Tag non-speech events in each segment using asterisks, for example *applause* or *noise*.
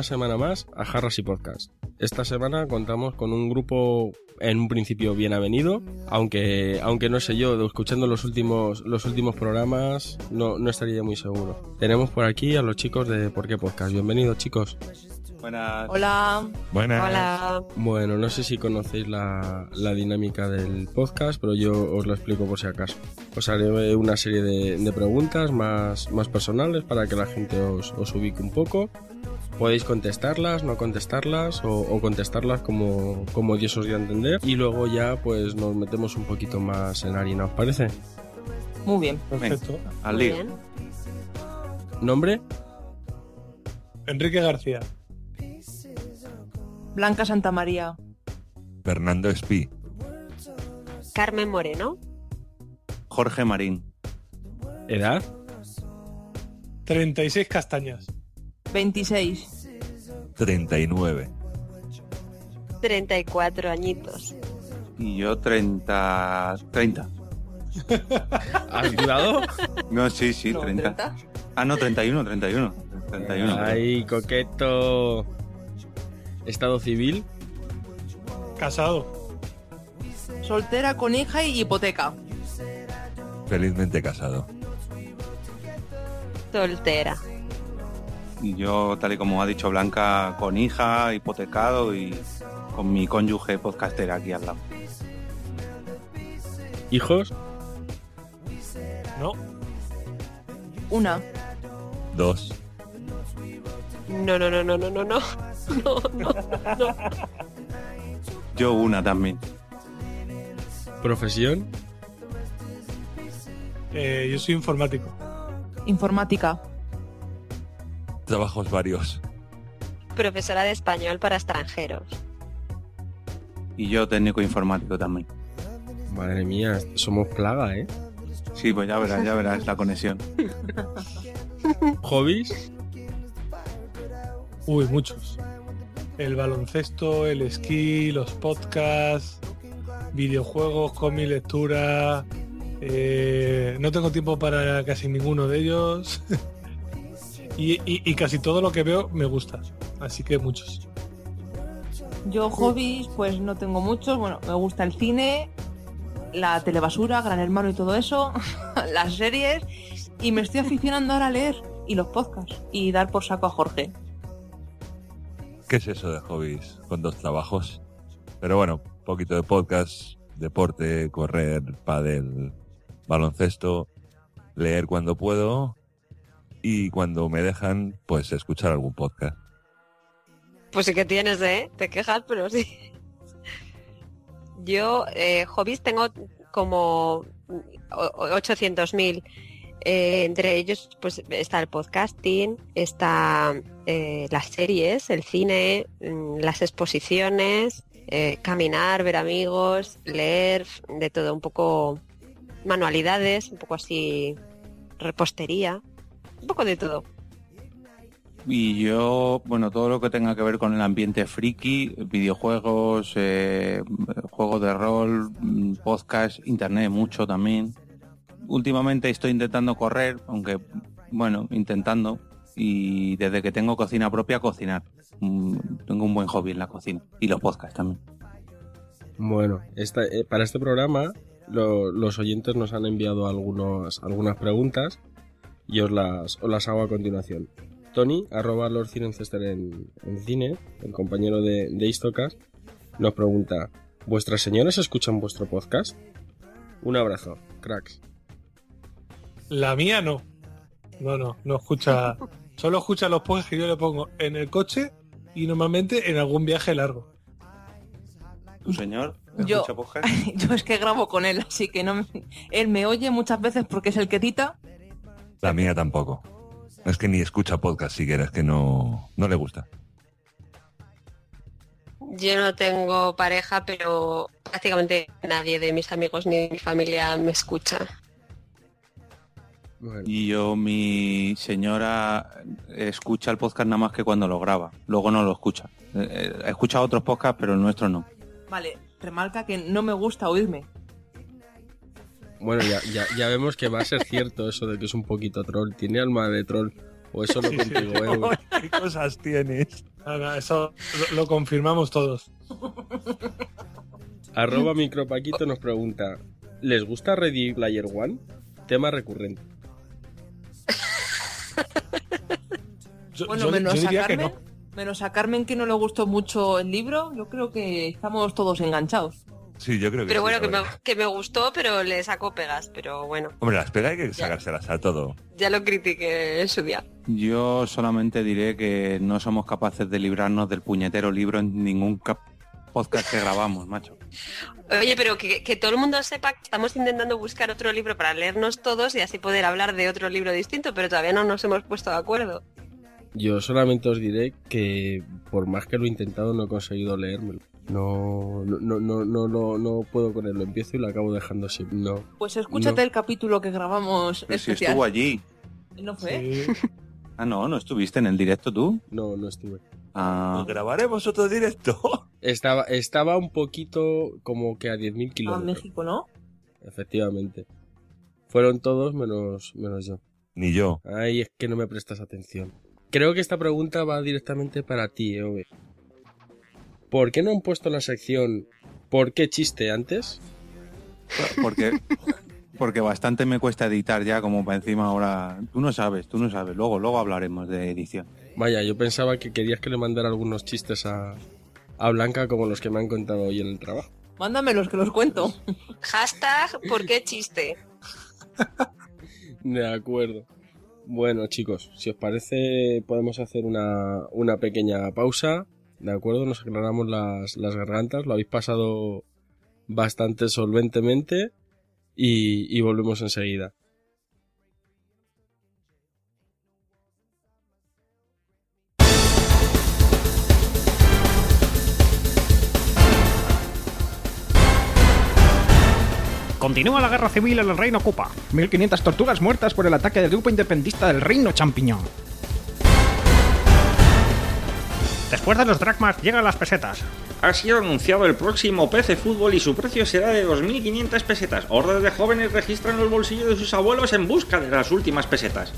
una semana más a Jarras y Podcast. Esta semana contamos con un grupo en un principio bien avenido, aunque, aunque no sé yo, escuchando los últimos, los últimos programas no, no estaría muy seguro. Tenemos por aquí a los chicos de Por qué Podcast. Bienvenidos chicos. Buenas. Hola. Buenas. Hola. Bueno, no sé si conocéis la, la dinámica del podcast, pero yo os lo explico por si acaso. Os haré una serie de, de preguntas más, más personales para que la gente os, os ubique un poco. Podéis contestarlas, no contestarlas o, o contestarlas como, como Dios os dio a entender. Y luego ya pues nos metemos un poquito más en harina, ¿os parece? Muy bien. Perfecto. Al lío. ¿Nombre? Enrique García. Blanca Santa María. Fernando Espí. Carmen Moreno. Jorge Marín. ¿Edad? 36 castañas. 26. 39. 34 añitos. Y yo 30. 30. *laughs* ¿Has dudado? No, sí, sí, No, 30. 30. Ah, no, 31, 31. 31. Ay, coqueto. Estado civil. Casado. Soltera con hija y hipoteca. Felizmente casado. Soltera. Y yo, tal y como ha dicho Blanca, con hija, hipotecado y con mi cónyuge podcastera aquí al lado. ¿Hijos? ¿No? Una. Dos. No, no, no, no, no, no, no. *laughs* No, no, no. Yo una también. ¿Profesión? Eh, yo soy informático. Informática. Trabajos varios. Profesora de español para extranjeros. Y yo técnico informático también. Madre mía, somos plaga, ¿eh? Sí, pues ya verás, ya verás la conexión. *laughs* ¿Hobbies? Uy, muchos. El baloncesto, el esquí, los podcasts, videojuegos, cómic, lectura. eh, no tengo tiempo para casi ninguno de ellos. *laughs* y, y- y casi todo lo que veo me gusta. Así que muchos. Yo hobbies, pues no tengo muchos. Bueno, me gusta el cine, la telebasura, Gran Hermano y todo eso, *laughs* las series. Y me estoy aficionando ahora a leer y los podcasts y dar por saco a Jorge. ¿Qué es eso de hobbies con dos trabajos? Pero bueno, poquito de podcast, deporte, correr, pádel, baloncesto, leer cuando puedo y cuando me dejan, pues escuchar algún podcast. Pues sí que tienes, ¿eh? Te quejas, pero sí. Yo, eh, hobbies, tengo como 800.000. Eh, entre ellos, pues está el podcasting, está eh, las series, el cine, mm, las exposiciones, eh, caminar, ver amigos, leer, de todo, un poco manualidades, un poco así repostería, un poco de todo. Y yo, bueno, todo lo que tenga que ver con el ambiente friki, videojuegos, eh, juegos de rol, mm, podcast, internet mucho también. Últimamente estoy intentando correr, aunque, bueno, intentando. Y desde que tengo cocina propia, cocinar. Mm, Tengo un buen hobby en la cocina. Y los podcasts también. Bueno, esta- eh, para este programa lo- los oyentes nos han enviado algunos, algunas preguntas y os las, os las hago a continuación. Tony, arroba Lord Cinencester en, en cine, el compañero de, de Istocas, nos pregunta, ¿vuestras señoras escuchan vuestro podcast? Un abrazo, cracks. La mía no. No, no, no escucha. Solo escucha los podcasts que yo le pongo en el coche y normalmente en algún viaje largo. ¿Tu señor Yo-? *laughs* Yo es que grabo con él, así que no me- él me oye muchas veces porque es el que edita La mía tampoco. Es que ni escucha podcast siquiera, es que no, no le gusta. Yo no tengo pareja, pero prácticamente nadie de mis amigos ni de mi familia me escucha. Bueno, Y yo, mi señora, escucha el podcast nada más que cuando lo graba. Luego no lo escucha. Eh, eh, Escucha otros podcasts, pero el nuestro no. Vale, remarca que no me gusta oírme. Bueno ya, ya, ya vemos que va a ser cierto eso de que es un poquito troll. Tiene alma de troll. O eso no contigo, eh. *laughs* ¿Qué cosas tienes? Nada, eso lo, lo confirmamos todos. Arroba micropaquito nos pregunta, ¿les gusta Ready Player One? Tema recurrente. *laughs* Yo, Bueno, yo- menos yo a diría que Carmen, no. menos a Carmen que no le gustó mucho el libro, yo creo que estamos todos enganchados. Sí, yo creo que Pero sí, bueno, que me, verdad. *laughs* que me gustó, pero le sacó pegas. Pero bueno, Hombre, las pegas hay que sacárselas a todo. ya lo critiqué en su día. Yo solamente diré que no somos capaces de librarnos del puñetero libro en ningún podcast que grabamos, *laughs* macho. Oye, pero que, que todo el mundo sepa que estamos intentando buscar otro libro para leernos todos y así poder hablar de otro libro distinto, pero todavía no nos hemos puesto de acuerdo. Yo solamente os diré que por más que lo he intentado no he conseguido leérmelo. No, no, no, no, no, no, no puedo con él. Lo empiezo y lo acabo dejando así. No. Pues escúchate No. el capítulo que grabamos Pero si especial. estuvo allí. ¿No fue? Sí. *laughs* Ah, no, ¿no estuviste en el directo tú? No, no estuve. Ah, Pues grabaremos otro directo. *laughs* Estaba, estaba un poquito como que a 10.000 A kilómetros. México, ¿no? Efectivamente. Fueron todos menos, menos yo. Ni yo. Ay, es que no me prestas atención. Creo que esta pregunta va directamente para ti, Ove. ¿Por qué no han puesto la sección ¿Por qué chiste antes? porque, porque bastante me cuesta editar ya, como para encima ahora. Tú no sabes, tú no sabes. Luego, luego hablaremos de edición. Vaya, yo pensaba que querías que le mandara algunos chistes a, a Blanca como los que me han contado hoy en el trabajo. Mándamelos que los cuento. Hashtag, ¿por qué chiste? De acuerdo. Bueno, chicos, si os parece, podemos hacer una, una pequeña pausa. De acuerdo, nos aclaramos las, las gargantas. Lo habéis pasado bastante solventemente. Y, y volvemos enseguida. Continúa la guerra civil en el Reino Cupa. 1500 tortugas muertas por el ataque del grupo independentista del Reino Champiñón. Después de los dracmas llegan las pesetas. Ha sido anunciado el próximo PC Fútbol y su precio será de 2.500 pesetas. Hordas de jóvenes registran los bolsillos de sus abuelos en busca de las últimas pesetas.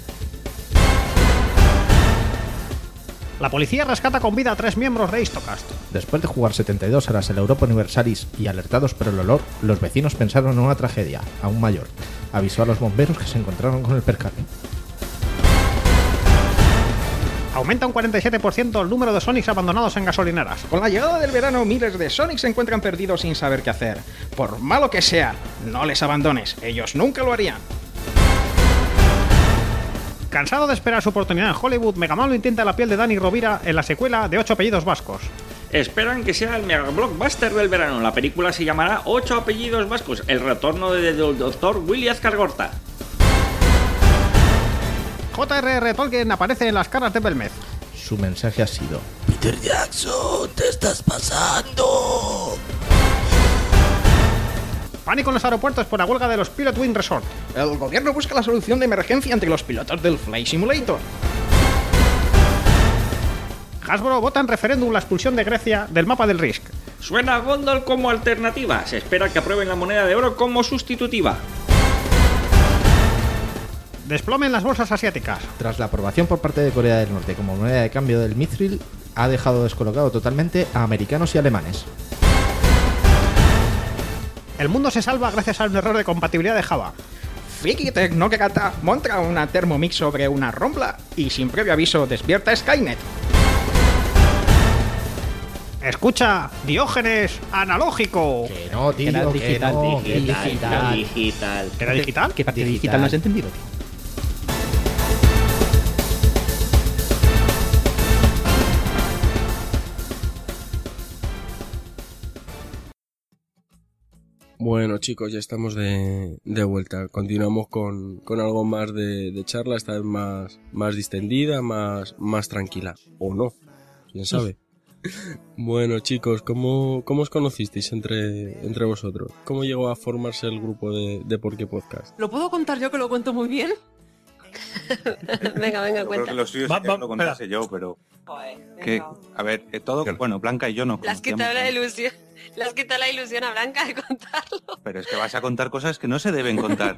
La policía rescata con vida a tres miembros de Istocast. Después de jugar 72 horas en la Europa Universalis y alertados por el olor, los vecinos pensaron en una tragedia, aún mayor. Avisó a los bomberos que se encontraron con el percale. Aumenta un 47% el número de Sonics abandonados en gasolineras. Con la llegada del verano, miles de Sonics se encuentran perdidos sin saber qué hacer. Por malo que sea, no les abandones, ellos nunca lo harían. Cansado de esperar su oportunidad en Hollywood, Megaman lo intenta en la piel de Danny Rovira en la secuela de Ocho apellidos vascos. Esperan que sea el mega blockbuster del verano. La película se llamará Ocho apellidos vascos, el retorno del doctor Willy Azcargorta. J.R.R. Tolkien aparece en las caras de Belmez. Su mensaje ha sido: Peter Jackson, te estás pasando. Pánico en los aeropuertos por la huelga de los Pilot Wing Resort. El gobierno busca la solución de emergencia entre los pilotos del Flight Simulator. Hasbro vota en referéndum la expulsión de Grecia del mapa del Risk. Suena a Gondol como alternativa. Se espera que aprueben la moneda de oro como sustitutiva. Desplome en las bolsas asiáticas. Tras la aprobación por parte de Corea del Norte como moneda de cambio del Mithril, ha dejado descolocado totalmente a americanos y alemanes. El mundo se salva gracias a un error de compatibilidad de Java. Friki Tecnocrata monta una Thermomix sobre una rompla y sin previo aviso despierta Skynet. Escucha, Diógenes analógico. Que no, tío, Era que digital, no, que digital, digital. Digital. ¿Era digital? ¿Qué parte digital no has entendido? tío? Bueno chicos, ya estamos de, de vuelta. Continuamos con, con algo más de, de charla, esta vez más, más distendida, más, más tranquila. O no, quién sabe. *laughs* bueno chicos, ¿cómo, ¿cómo os conocisteis entre, entre vosotros? ¿Cómo llegó a formarse el grupo de, de Por qué Podcast? ¿Lo puedo contar yo que lo cuento muy bien? *laughs* venga, venga, Yo creo cuenta. que lo suyo Va- sería va- que lo contase yo, pero Joder, que, a ver, eh, todo, bueno, Blanca y yo nos Las conocíamos quita la antes, ilusión. Las quita la ilusión a Blanca de contarlo. pero es que vas a contar cosas que no se deben contar.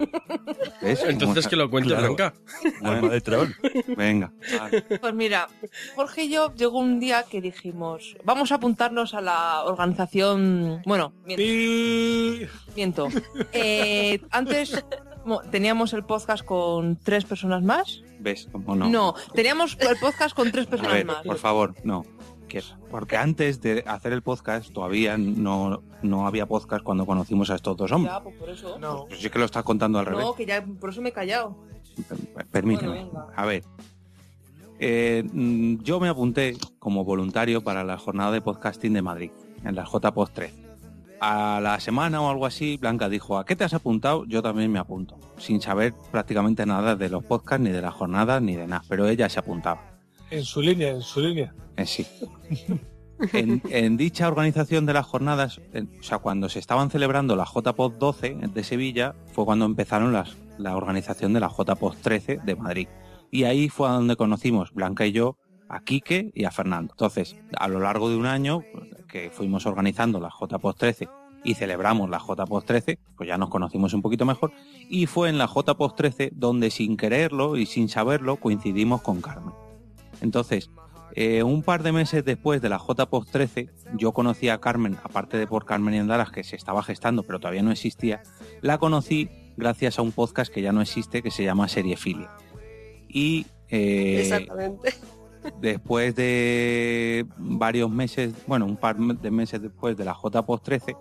¿Ves? Entonces Como- que lo cuente Claro. Blanca. Alma de troll. Venga. vale. Pues mira, Jorge y yo llegó un día que dijimos, vamos a apuntarnos a la organización... Bueno, miento. Y... miento. Eh, antes mo- teníamos el podcast con tres personas más. ¿Ves? Como no. No, teníamos el podcast con tres A personas ver, más. por favor, no. Que- Porque antes de hacer el podcast todavía no, no había podcast cuando conocimos a estos dos hombres. Ya, pues por eso. No. Pues sí que lo estás contando al revés. No, que ya por eso me he callado. Permíteme. Bueno. A ver. Eh, mm, yo me apunté como voluntario para la jornada de podcasting de Madrid, en la JPost 3. A la semana o algo así, Blanca dijo, ¿a qué te has apuntado? Yo también me apunto, sin saber prácticamente nada de los podcasts, ni de la jornada, ni de nada, pero ella se apuntaba. En su línea, en su línea. Eh, sí. *laughs* En, dicha organización de las jornadas, en- o sea, cuando se estaban celebrando la JPOD 12 de Sevilla, fue cuando empezaron las, la organización de la JPOD 13 de Madrid. Y ahí fue donde conocimos Blanca y yo a Quique y a Fernando. Entonces, a lo largo de un año que fuimos organizando la JPOD 13 y celebramos la JPOD 13, pues ya nos conocimos un poquito mejor. Y fue en la JPOD 13 donde sin quererlo y sin saberlo coincidimos con Carmen. Entonces, eh, un par de meses después de la JPOS 13, yo conocí a Carmen, aparte de por Carmen y Andalas, que se estaba gestando, pero todavía no existía, la conocí gracias a un podcast que ya no existe, que se llama Seriefilia. Y eh, Exactamente. después de varios meses, bueno, un par de meses después de la JPOS 13, tu-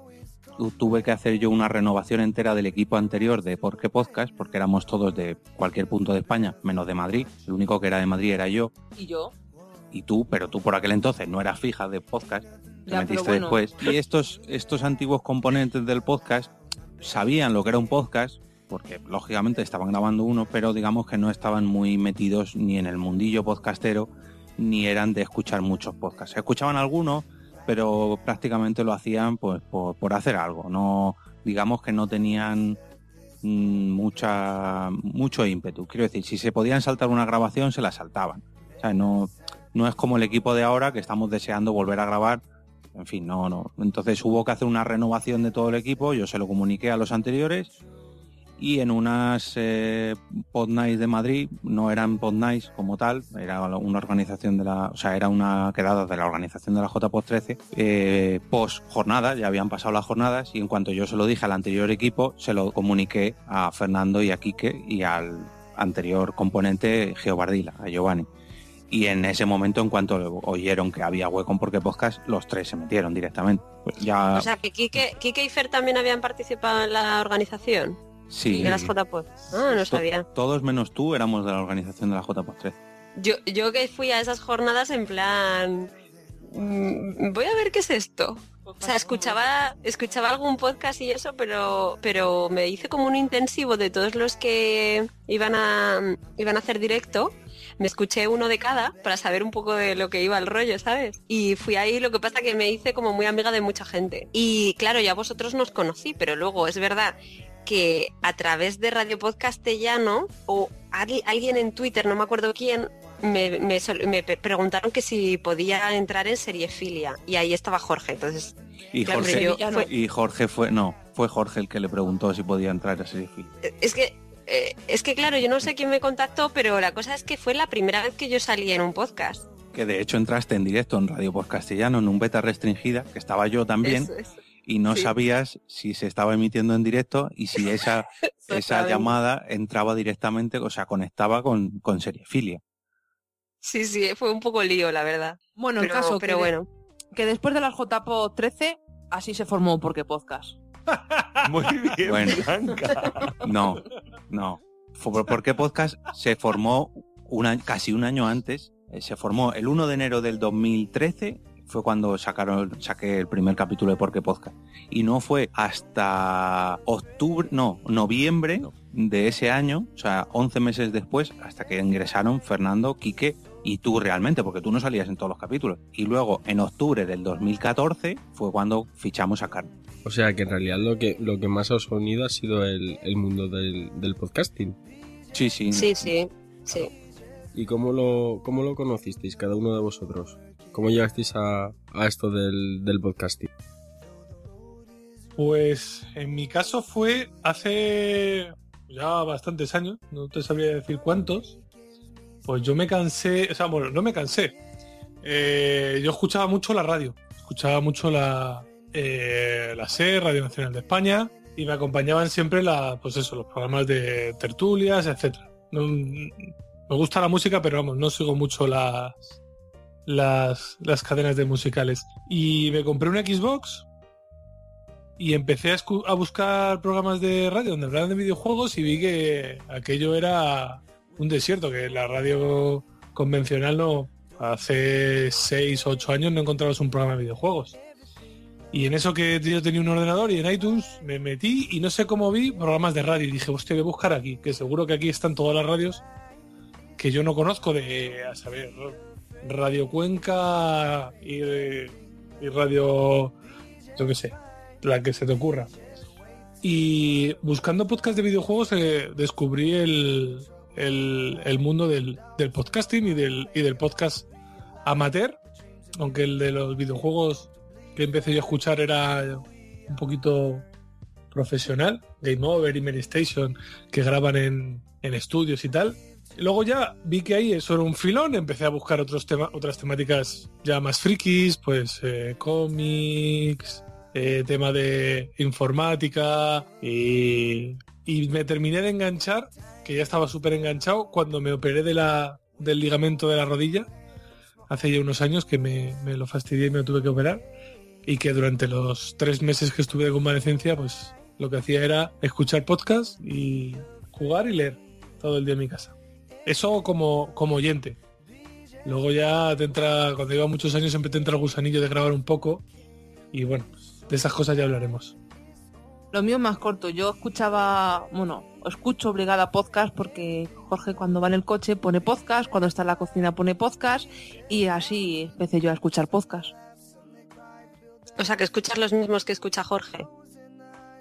tuve que hacer yo una renovación entera del equipo anterior de Por qué Podcast, porque éramos todos de cualquier punto de España, menos de Madrid. El único que era de Madrid era yo Y yo. y tú, pero tú por aquel entonces no eras fija de podcast, te Ya, metiste bueno. después. Y estos, estos antiguos componentes del podcast sabían lo que era un podcast, porque lógicamente estaban grabando uno, pero digamos que no estaban muy metidos ni en el mundillo podcastero, ni eran de escuchar muchos podcasts. Escuchaban algunos, pero prácticamente lo hacían pues por, por hacer algo. No, digamos que no tenían mm, mucha mucho ímpetu. Quiero decir, si se podían saltar una grabación, se la saltaban. No, no es como el equipo de ahora que estamos deseando volver a grabar. En fin, no, no. Entonces hubo que hacer una renovación de todo el equipo. Yo se lo comuniqué a los anteriores. Y en unas eh, de Madrid, no eran pod nights como tal, era una organización de la, o sea, era una quedada de la organización de la JPOD 13, eh, post jornada, ya habían pasado las jornadas, y en cuanto yo se lo dije al anterior equipo, se lo comuniqué a Fernando y a Quique y al anterior componente Geobardila, a Giovanni. Y en ese momento, en cuanto oyeron que había hueco en Porque Podcast, los tres se metieron directamente. Pues ya, O sea, que Kike, Kike y Fer también habían participado en la organización sí. de las JPOD. Ah, no To- sabía. Todos menos tú éramos de la organización de la JPOD 13. Yo, yo que fui a esas jornadas en plan... mm, Voy a ver qué es esto. O sea, escuchaba, escuchaba algún podcast y eso, pero, pero me hice como un intensivo de todos los que iban a, iban a hacer directo. Me escuché uno de cada para saber un poco de lo que iba el rollo, ¿sabes? Y fui ahí, lo que pasa que me hice como muy amiga de mucha gente. Y claro, ya vosotros nos conocí, pero luego es verdad que a través de Radio Podcastellano o algui- alguien en Twitter, no me acuerdo quién, me, preguntaron que si podía entrar en Seriefilia y ahí estaba Jorge. Entonces, Y Claro, Jorge, yo- fue- y Jorge fue, no, fue Jorge el que le preguntó si podía entrar a Serifil. es que eh, es que claro, yo no sé quién me contactó, pero la cosa es que fue la primera vez que yo salí en un podcast. Que de hecho entraste en directo en Radio Post Castellano en un beta restringida, que estaba yo también, Eso. Y no sí. sabías si se estaba emitiendo en directo y si esa, *laughs* esa llamada entraba directamente, o sea, conectaba con, con Seriefilia. Sí, sí, fue un poco lío, la verdad. Bueno, Pero, el caso pero que, de- bueno. que después de las JPO 13, así se formó Porque Podcast. *laughs* Muy bien, Bueno. Blanca. No, no. Porque Podcast se formó un año- casi un año antes. eh, Se formó el 1 de enero del 2013. Fue cuando sacaron, saqué el primer capítulo de Porque Podcast. Y no fue hasta octubre, no, noviembre de ese año, o sea, 11 meses después, hasta que ingresaron Fernando, Quique y tú realmente, porque tú no salías en todos los capítulos. Y luego, en octubre del 2014, fue cuando fichamos a Carlos. O sea que en realidad lo que, lo que más os ha unido ha sido el, el mundo del, del podcasting. Sí, sí. Sí, sí, sí. ¿Y cómo lo, cómo lo conocisteis cada uno de vosotros? ¿Cómo llegasteis a, a esto del, del podcasting? Pues en mi caso fue hace ya bastantes años, no te sabría decir cuántos. Pues yo me cansé, o sea, bueno, no me cansé. Eh, yo escuchaba mucho la radio, escuchaba mucho la, eh, la SER, Radio Nacional de España, y me acompañaban siempre la, pues eso, los programas de tertulias. No- me gusta la música, pero vamos, no sigo mucho las, las, las cadenas de musicales. Y me compré una Xbox y empecé a, buscar programas de radio donde hablaban de videojuegos y vi que aquello era un desierto, que la radio convencional no, hace 6 o 8 años no encontrabas un programa de videojuegos. Y en eso que yo tenía un ordenador y en iTunes me metí y no sé cómo vi programas de radio y dije, hostia, voy a buscar aquí, que seguro que aquí están todas las radios que yo no conozco de, a saber, Radio Cuenca y, Radio, yo qué sé, la que se te ocurra. Y buscando podcast de videojuegos eh, descubrí el, el, mundo del, del podcasting y del, y del podcast amateur, aunque el de los videojuegos que empecé yo a escuchar era un poquito profesional, Game Over y Station, que graban en, en estudios y tal. Luego ya vi que ahí eso era un filón, empecé a buscar otros tema, otras temáticas ya más frikis, pues eh, cómics, eh, tema de informática y, y me terminé de enganchar, que ya estaba súper enganchado cuando me operé de la, del ligamento de la rodilla hace ya unos años que me, me lo fastidié y me lo tuve que operar y que durante los tres meses que estuve de convalecencia pues lo que hacía era escuchar podcast y jugar y leer todo el día en mi casa. Eso como, como oyente. Luego ya te entra, cuando lleva muchos años siempre te entra el gusanillo de grabar un poco y bueno, de esas cosas ya hablaremos. Lo mío es más corto. Yo escuchaba, bueno, escucho obligada podcast porque Jorge cuando va en el coche pone podcast, cuando está en la cocina pone podcast y así empecé yo a escuchar podcast. O sea, que escuchas los mismos que escucha Jorge.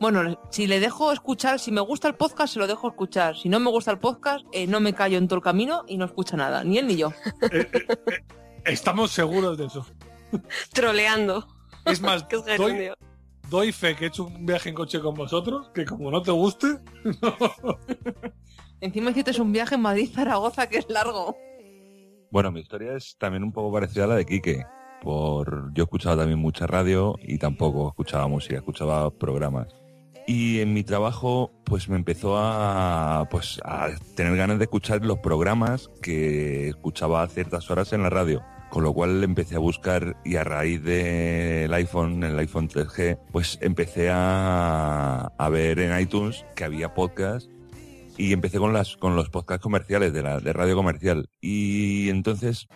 Bueno, si le dejo escuchar, si me gusta el podcast, se lo dejo escuchar. Si no me gusta el podcast, eh, no me callo en todo el camino y no escucha nada, ni él ni yo. *laughs* Eh, eh, eh, estamos seguros de eso. Troleando. Es más, *laughs* doy, doy fe que he hecho un viaje en coche con vosotros, que como no te guste, *laughs* Encima hiciste un viaje en Madrid-Zaragoza que es largo. Bueno, mi historia es también un poco parecida a la de Quique. Por... Yo escuchaba también mucha radio y tampoco escuchaba música, escuchaba programas. Y en mi trabajo, pues me empezó a, pues, a tener ganas de escuchar los programas que escuchaba a ciertas horas en la radio. Con lo cual empecé a buscar y a raíz del iPhone, el iPhone 3G, pues empecé a, a ver en iTunes que había podcast y empecé con las con los podcasts comerciales de la de radio comercial y entonces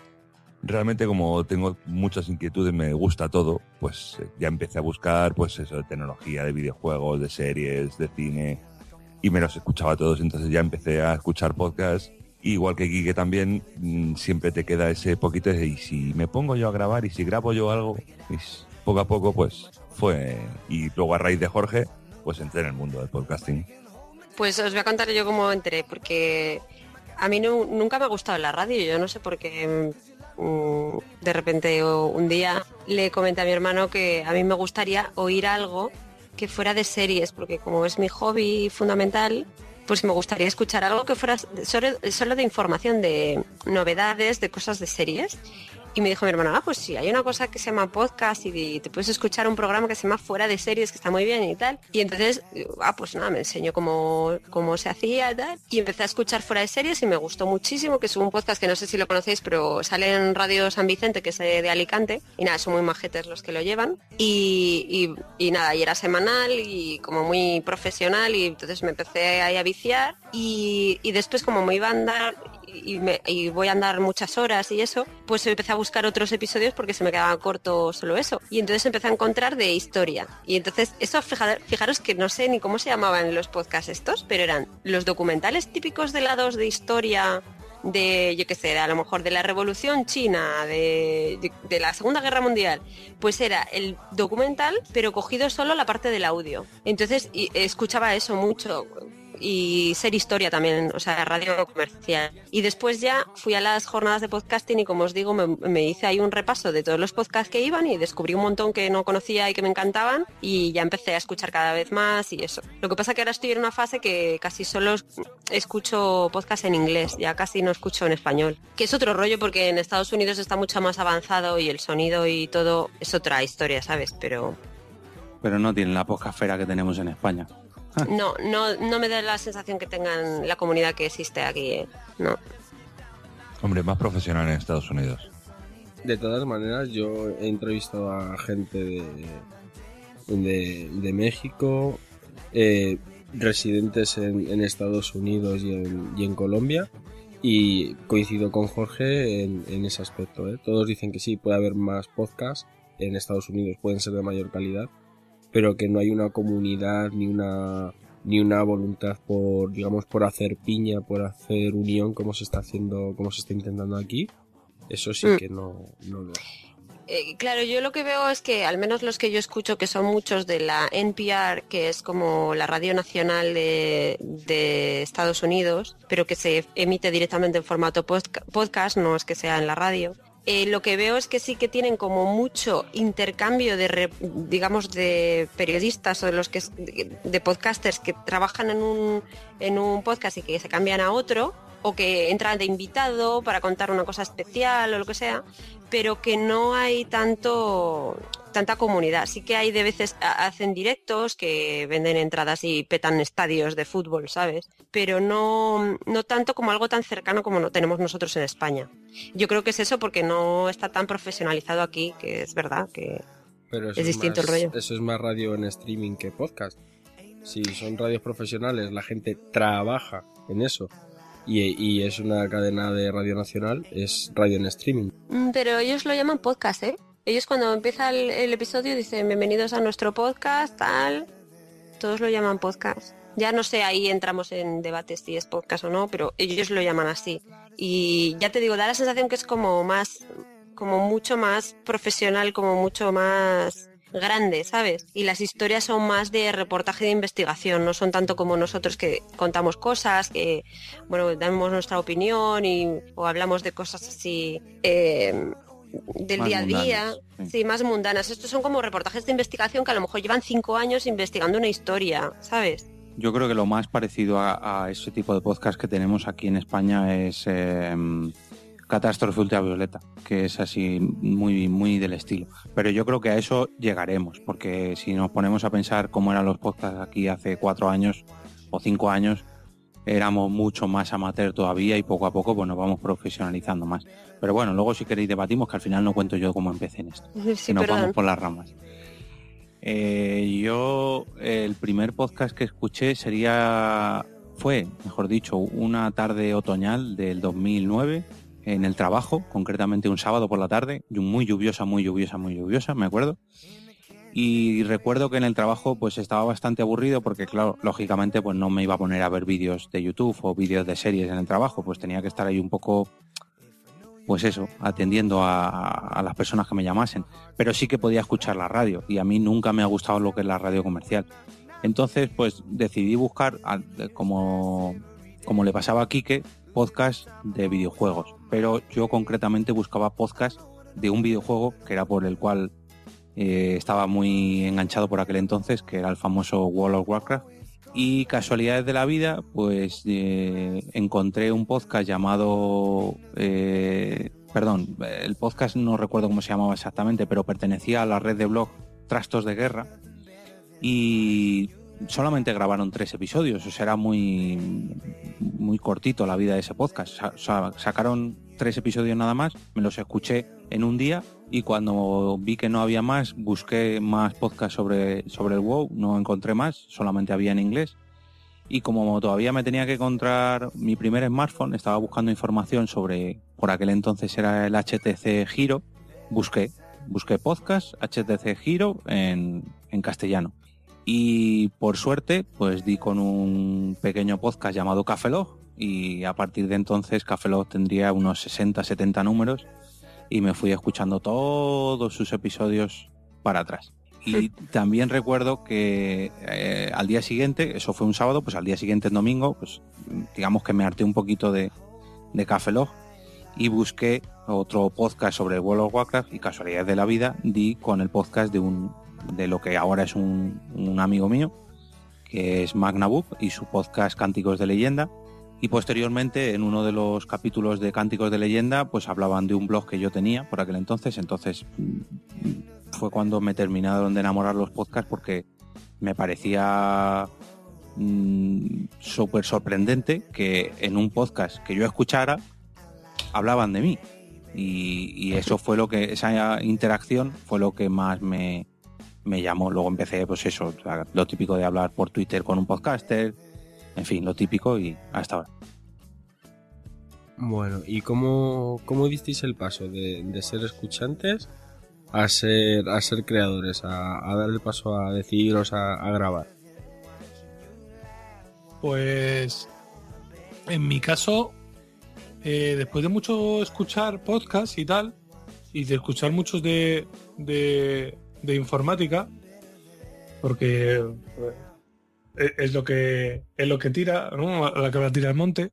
realmente como tengo muchas inquietudes me gusta todo pues eh, ya empecé a buscar pues eso de tecnología de videojuegos de series de cine y me los escuchaba todos entonces ya empecé a escuchar podcasts igual que Quique también mm, siempre te queda ese poquito de y si me pongo yo a grabar y si grabo yo algo y poco a poco pues fue y luego a raíz de Jorge pues entré en el mundo del podcasting Pues os voy a contar yo cómo entré, porque a mí nu- nunca me ha gustado la radio. Yo no sé por qué mm, de repente un día le comenté a mi hermano que a mí me gustaría oír algo que fuera de series, porque como es mi hobby fundamental, pues me gustaría escuchar algo que fuera solo, solo de información, de novedades, de cosas de series. Y me dijo mi hermano, ah, pues sí, hay una cosa que se llama podcast y te puedes escuchar un programa que se llama Fuera de Series, que está muy bien y tal. Y entonces, ah, pues nada, me enseñó cómo, cómo se hacía y tal. Y empecé a escuchar Fuera de Series y me gustó muchísimo, que es un podcast que no sé si lo conocéis, pero sale en Radio San Vicente, que es de, Alicante. Y nada, son muy majetes los que lo llevan. Y, y, nada, y era semanal y como muy profesional y entonces me empecé a viciar. Y, y después como me iba a y, me- y voy a andar muchas horas y eso, pues empecé a buscar otros episodios porque se me quedaba corto solo eso. Y entonces empecé a encontrar de historia. Y entonces, eso, fija- fijaros que no sé ni cómo se llamaban los podcasts estos, pero eran los documentales típicos de lados de historia de, yo qué sé, a lo mejor de la Revolución China, de, de- de la Segunda Guerra Mundial, pues era el documental, pero cogido solo la parte del audio. Entonces y- escuchaba eso mucho y ser historia también, o sea, radio comercial. Y después ya fui a las jornadas de podcasting y como os digo, me, me hice ahí un repaso de todos los podcasts que iban y descubrí un montón que no conocía y que me encantaban y ya empecé a escuchar cada vez más y eso. Lo que pasa que ahora estoy en una fase que casi solo es- escucho podcast en inglés, ya casi no escucho en español. Que es otro rollo porque en Estados Unidos está mucho más avanzado y el sonido y todo es otra historia, ¿sabes? Pero Pero no tienen la podcastfera que tenemos en España. *laughs* no, no, no me da la sensación que tengan la comunidad que existe aquí. ¿eh? No. Hombre, más profesional en Estados Unidos. De todas maneras, yo he entrevistado a gente de, de, de México, eh, residentes en, en Estados Unidos y en, y en Colombia, y coincido con Jorge en, en ese aspecto. ¿eh? Todos dicen que sí, puede haber más podcasts en Estados Unidos, pueden ser de mayor calidad, pero que no hay una comunidad ni una ni una voluntad por digamos por hacer piña por hacer unión como se está haciendo como se está intentando aquí eso sí Mm. que no, no lo Eh, claro, yo lo que veo es que al menos los que yo escucho, que son muchos de la NPR, que es como la radio nacional de, de Estados Unidos, pero que se emite directamente en formato podcast, no es que sea en la radio. Eh, lo que veo es que sí que tienen como mucho intercambio de, digamos, de periodistas o de los que de podcasters que trabajan en un, en un podcast y que se cambian a otro, o que entran de invitado para contar una cosa especial o lo que sea, pero que no hay tanto tanta comunidad. Sí que hay de veces ha- hacen directos que venden entradas y petan estadios de fútbol, ¿sabes? Pero no, no tanto como algo tan cercano como lo tenemos nosotros en España. Yo creo que es eso porque no está tan profesionalizado aquí, que es verdad que Pero es distinto el rollo. Eso es más radio en streaming que podcast. Si son radios profesionales, la gente trabaja en eso. Y, y es una cadena de radio nacional, es radio en streaming. Mm, Pero ellos lo llaman podcast, ¿eh? Ellos cuando empieza el, episodio dicen bienvenidos a nuestro podcast, tal. Todos lo llaman podcast. Ya no sé, ahí entramos en debates si es podcast o no, pero ellos lo llaman así. Y ya te digo, da la sensación que es como más, como mucho más profesional, como mucho más grande, ¿sabes? Y las historias son más de reportaje de investigación, no son tanto como nosotros que contamos cosas, que, bueno, damos nuestra opinión y, o hablamos de cosas así eh, del Más día a día, mundanas, sí. sí, más mundanas. Estos son como reportajes de investigación que a lo mejor llevan cinco años investigando una historia, ¿sabes? Yo creo que lo más parecido a, a ese tipo de podcast que tenemos aquí en España es eh, Catástrofe Ultravioleta, que es así muy, muy del estilo. Pero yo creo que a eso llegaremos, porque si nos ponemos a pensar cómo eran los podcasts aquí hace cuatro años o cinco años, éramos mucho más amateur todavía y poco a poco pues nos vamos profesionalizando más. Pero bueno, luego si queréis debatimos, que al final no cuento yo cómo empecé en esto Sí, si nos perdón. vamos por las ramas. Eh, yo, el primer podcast que escuché sería, fue, mejor dicho, una tarde otoñal del 2009 en el trabajo, concretamente un sábado por la tarde, y muy lluviosa, muy lluviosa, muy lluviosa, me acuerdo. Y recuerdo que en el trabajo pues estaba bastante aburrido porque claro, lógicamente pues no me iba a poner a ver vídeos de YouTube o vídeos de series en el trabajo, pues tenía que estar ahí un poco pues eso, atendiendo a, las personas que me llamasen. Pero sí que podía escuchar la radio y a mí nunca me ha gustado lo que es la radio comercial. Entonces, pues decidí buscar, como, como le pasaba a Quique, podcast de videojuegos. Pero yo concretamente buscaba podcast de un videojuego que era por el cual eh, estaba muy enganchado por aquel entonces, que era el famoso World of Warcraft. Y casualidades de la vida, pues eh, encontré un podcast llamado, eh, perdón, el podcast no recuerdo cómo se llamaba exactamente, pero pertenecía a la red de blog Trastos de Guerra y solamente grabaron tres episodios, o sea, era muy, muy cortito la vida de ese podcast. Sa- sa- sacaron tres episodios nada más, me los escuché en un día y cuando vi que no había más, busqué más podcasts sobre, sobre el WoW, no encontré más, solamente había en inglés. Y como todavía me tenía que encontrar mi primer smartphone, estaba buscando información sobre, por aquel entonces era el HTC Giro, busqué, busqué podcast HTC Giro en, en castellano. Y por suerte, pues di con un pequeño podcast llamado Café Log y a partir de entonces Café Log tendría unos 60, 70 números y me fui escuchando todos sus episodios para atrás. Y también recuerdo que eh, al día siguiente, eso fue un sábado, pues al día siguiente, el domingo, pues digamos que me harté un poquito de, de Café Log y busqué otro podcast sobre el World of Warcraft y casualidades de la vida di con el podcast de un de lo que ahora es un, un amigo mío que es Magnabub y su podcast Cánticos de Leyenda y posteriormente en uno de los capítulos de Cánticos de Leyenda pues hablaban de un blog que yo tenía por aquel entonces. Entonces mm, fue cuando me terminaron de enamorar los podcasts porque me parecía mm, súper sorprendente que en un podcast que yo escuchara hablaban de mí. Y, y eso fue lo que esa interacción fue lo que más me, me llamó. Luego empecé pues eso lo típico de hablar por Twitter con un podcaster en fin lo típico y hasta ahora Bueno, ¿y cómo, cómo disteis el paso de, de ser escuchantes a ser, a ser creadores, a, a dar el paso a decidiros a, a grabar? Pues en mi caso, eh, después de mucho escuchar podcasts y tal, y de escuchar muchos de, de, de informática, porque eh, es lo que es lo que tira, ¿no? la que va a tirar el monte.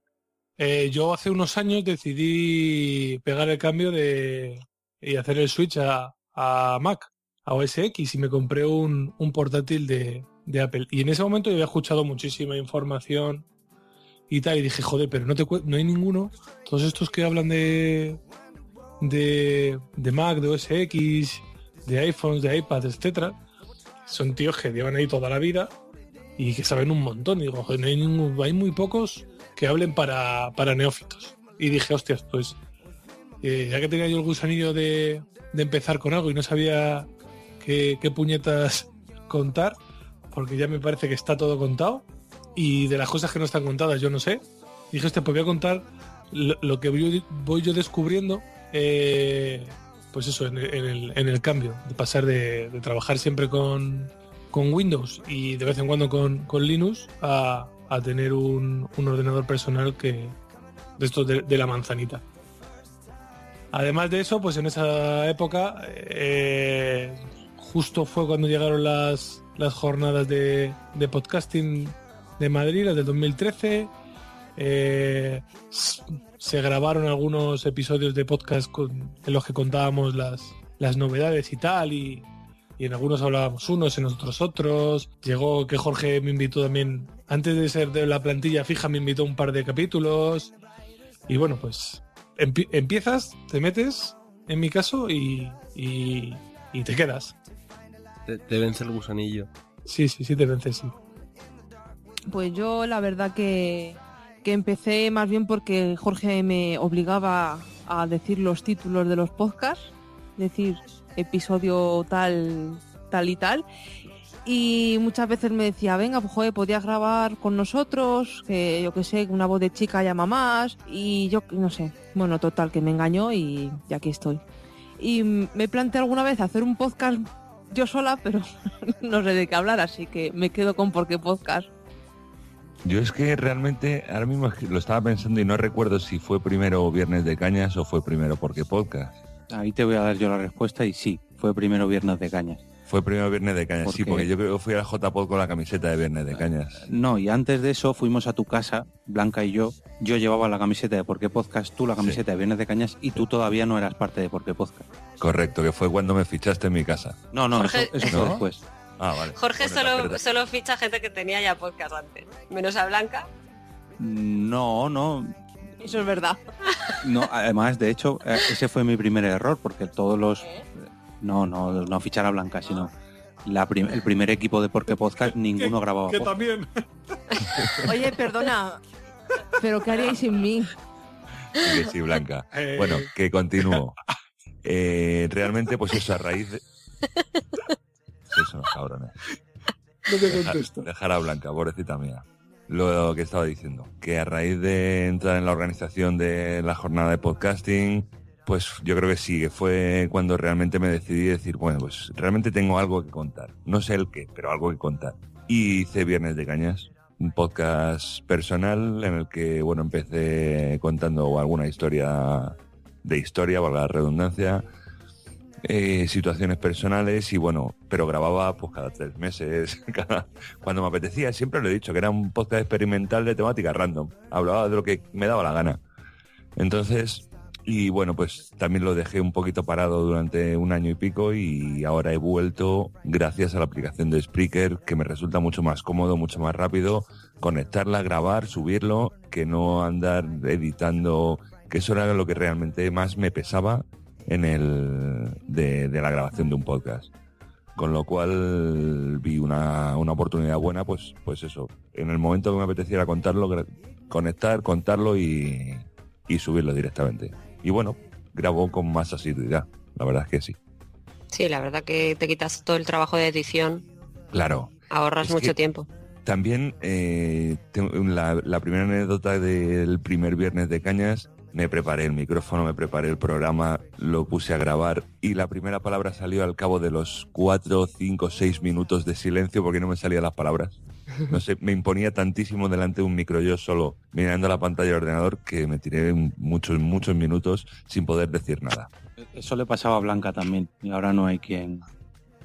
eh, yo hace unos años decidí pegar el cambio de y hacer el switch a, a Mac, a OS X, y me compré un, un portátil de, de Apple. Y en ese momento yo había escuchado muchísima información y tal, y dije, joder, pero no, te, no hay ninguno. Todos estos que hablan de, de, de Mac, de OS X, de iPhones, de iPads, etcétera, son tíos que llevan ahí toda la vida y que saben un montón. Digo, no hay, muy pocos que hablen para, para neófitos. Y dije, hostias, pues eh, ya que tenía yo el gusanillo de, de empezar con algo y no sabía qué, qué puñetas contar, porque ya me parece que está todo contado, y de las cosas que no están contadas yo no sé, dije, hostia, pues voy a contar lo, que voy, yo descubriendo, eh, pues eso, en, el- en el, en el cambio, de pasar de, de trabajar siempre con, con Windows y de vez en cuando con, con Linux a, a tener un, un ordenador personal que de estos de, la manzanita. Además de eso, pues en esa época, eh, justo fue cuando llegaron las, las jornadas de, de podcasting de Madrid, las del 2013. Eh, se grabaron algunos episodios de podcast con- en los que contábamos las, las novedades y tal, y, y en algunos hablábamos unos, en otros otros. Llegó que Jorge me invitó también, antes de ser de la plantilla fija, me invitó a un par de capítulos. Y bueno, pues empie- empiezas, te metes, en mi caso, y, y, y te quedas. Te, te vence el gusanillo. Sí, sí, sí, te vences, sí. Pues yo la verdad que, que empecé más bien porque Jorge me obligaba a decir los títulos de los podcasts, decir episodio tal, tal y tal. Y muchas veces me decía, venga, pues podías grabar con nosotros, que yo que sé, una voz de chica llama más. Y yo no sé, bueno, total, que me engañó y, y aquí estoy. Y me planteé alguna vez hacer un podcast yo sola, pero *laughs* no sé de qué hablar, así que me quedo con por qué podcast. Yo es que realmente ahora mismo lo estaba pensando y no recuerdo si fue primero Viernes de Cañas o fue primero Porque Podcast. Ahí te voy a dar yo la respuesta y sí fue primero Viernes de Cañas Fue primero Viernes de Cañas, ¿Por sí, qué? porque yo creo que fui al JPod con la camiseta de Viernes de Cañas. No, y antes de eso fuimos a tu casa, Blanca y yo. Yo llevaba la camiseta de Porqué Podcast, tú la camiseta de Viernes de Cañas y tú todavía no eras parte de Porqué Podcast. Correcto, que fue cuando me fichaste en mi casa. No, no, Jorge- eso, eso fue ¿No? después. Ah, vale. Jorge Bueno, solo, solo ficha gente que tenía ya podcast antes. Menos a Blanca. No, no, Eso es verdad. No. Además, de hecho, eh, ese fue mi primer error porque todos los. No, no, no fichar a Blanca, sino. La prim- el primer equipo de Porqué Podcast, ninguno grababa Que podcast. también. *laughs* Oye, perdona, pero ¿qué haríais sin mí? Sí, Blanca. *laughs* Eh, Bueno, que continúo. Eh, realmente, pues eso, a raíz de... *laughs* Eso, cabrones. No te Dejar, dejar a Blanca, pobrecita mía. Lo que estaba diciendo, que a raíz de entrar en la organización de la jornada de podcasting, pues yo creo que sí, que fue cuando realmente me decidí decir, bueno, pues realmente tengo algo que contar. No sé el qué, pero algo que contar. Y hice Viernes de Cañas, un podcast personal en el que, bueno, empecé contando alguna historia de historia, valga la redundancia, eh, situaciones personales y bueno, pero grababa pues cada tres meses, *laughs* cada, cuando me apetecía. Siempre lo he dicho, que era un podcast experimental de temática random. Hablaba de lo que me daba la gana. Entonces, y bueno, pues también lo dejé un poquito parado durante un año y pico y ahora he vuelto gracias a la aplicación de Spreaker que me resulta mucho más cómodo, mucho más rápido conectarla, grabar, subirlo, que no andar editando, que eso era lo que realmente más me pesaba en el de, de la grabación de un podcast. Con lo cual vi una, una oportunidad buena, pues, pues eso, en el momento que me apeteciera contarlo, conectar, contarlo y, y subirlo directamente. Y bueno, grabo con más asiduidad, la verdad es que sí. Sí, la verdad que te quitas todo el trabajo de edición, Claro, ahorras Es mucho tiempo. También eh, la primera anécdota del primer viernes de Cañas, me preparé el micrófono, me preparé el programa, lo puse a grabar y la primera palabra salió al cabo de los cuatro, cinco, seis minutos de silencio porque no me salían las palabras. No sé, me imponía tantísimo delante de un micro yo solo mirando la pantalla del ordenador que me tiré muchos, muchos minutos sin poder decir nada. Eso le pasaba a Blanca también y ahora no hay quien.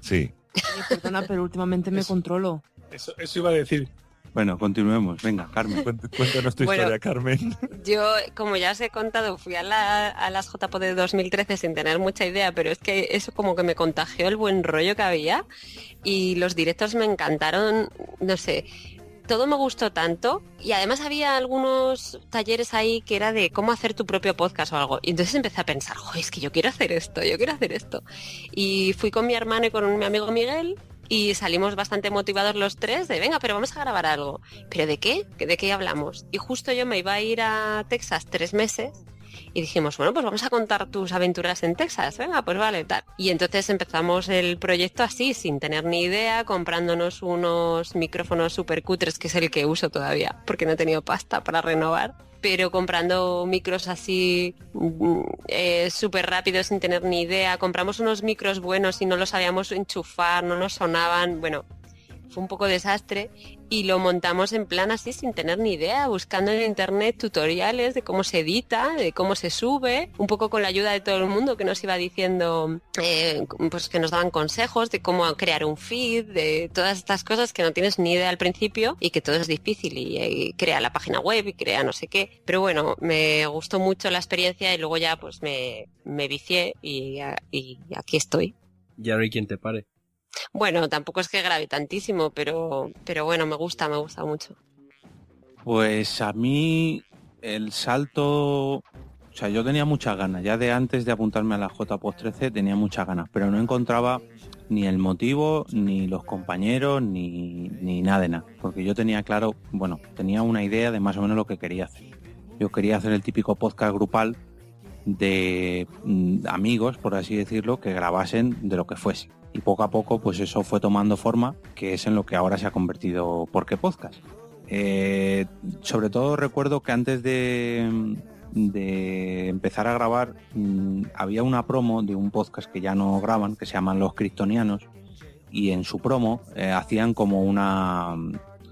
Sí, Oye, perdona, pero últimamente me controlo. Eso, eso iba a decir. Bueno, continuemos. Venga, Carmen. Cuént- cuéntanos tu Bueno. historia, Carmen. Yo, como ya os he contado, fui a, la- a las JPO de 2013 sin tener mucha idea, pero es que eso como que me contagió el buen rollo que había y los directos me encantaron, no sé, todo me gustó tanto y además había algunos talleres ahí que era de cómo hacer tu propio podcast o algo. Y entonces empecé a pensar, "Jo, es que yo quiero hacer esto, yo quiero hacer esto. Y fui con mi hermano y con mi amigo Miguel y salimos bastante motivados los tres de, venga, pero vamos a grabar algo. ¿Pero de qué? ¿De qué hablamos? Y justo yo me iba a ir a Texas tres meses y dijimos, bueno, pues vamos a contar tus aventuras en Texas. Venga, pues vale, tal. Y entonces empezamos el proyecto así, sin tener ni idea, comprándonos unos micrófonos super cutres, que es el que uso todavía, porque no he tenido pasta para renovar. Pero comprando micros así eh, súper rápidos sin tener ni idea. Compramos unos micros buenos y no los sabíamos enchufar, no nos sonaban. Bueno, fue un poco desastre y lo montamos en plan así sin tener ni idea, buscando en internet tutoriales de cómo se edita, de cómo se sube, un poco con la ayuda de todo el mundo que nos iba diciendo, eh, pues que nos daban consejos de cómo crear un feed, de todas estas cosas que no tienes ni idea al principio y que todo es difícil y, y crea la página web y crea no sé qué. Pero bueno, me gustó mucho la experiencia y luego ya pues me, me vicié y, y aquí estoy. Y ahora hay quien te pare. Bueno, tampoco es que grabe tantísimo, pero, pero bueno, me gusta, me gusta mucho. Pues a mí el salto, o sea, yo tenía muchas ganas, ya de antes de apuntarme a la JPOS 13 tenía muchas ganas, pero no encontraba ni el motivo, ni los compañeros, ni, ni nada de nada, porque yo tenía claro, bueno, tenía una idea de más o menos lo que quería hacer. Yo quería hacer el típico podcast grupal de mm, amigos, por así decirlo, que grabasen de lo que fuese. Y poco a poco, pues eso fue tomando forma, que es en lo que ahora se ha convertido Porque Podcast. Eh, sobre todo recuerdo que antes de, empezar a grabar mm, había una promo de un podcast que ya no graban, que se llaman Los Criptonianos, y en su promo eh, hacían como una...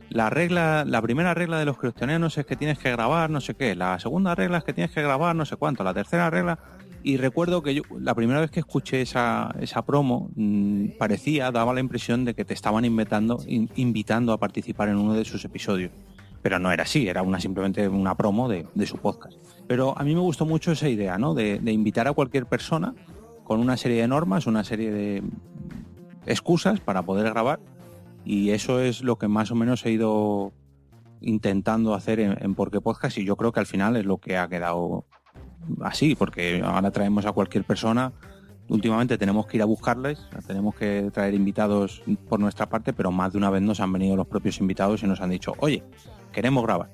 La regla, la primera regla de los criptonianos es que tienes que grabar no sé qué, la segunda regla es que tienes que grabar no sé cuánto, la tercera regla y recuerdo que yo, la primera vez que escuché esa, esa promo, mmm, parecía, daba la impresión de que te estaban invitando, in, invitando a participar en uno de sus episodios. Pero no era así, era una simplemente una promo de, de su podcast. Pero a mí me gustó mucho esa idea, ¿no? De, de, invitar a cualquier persona con una serie de normas, una serie de excusas para poder grabar. Y eso es lo que más o menos he ido intentando hacer en, en Porque Podcast y yo creo que al final es lo que ha quedado así, porque ahora traemos a cualquier persona. Últimamente tenemos que ir a buscarles, tenemos que traer invitados por nuestra parte, pero más de una vez nos han venido los propios invitados y nos han dicho, oye, queremos grabar.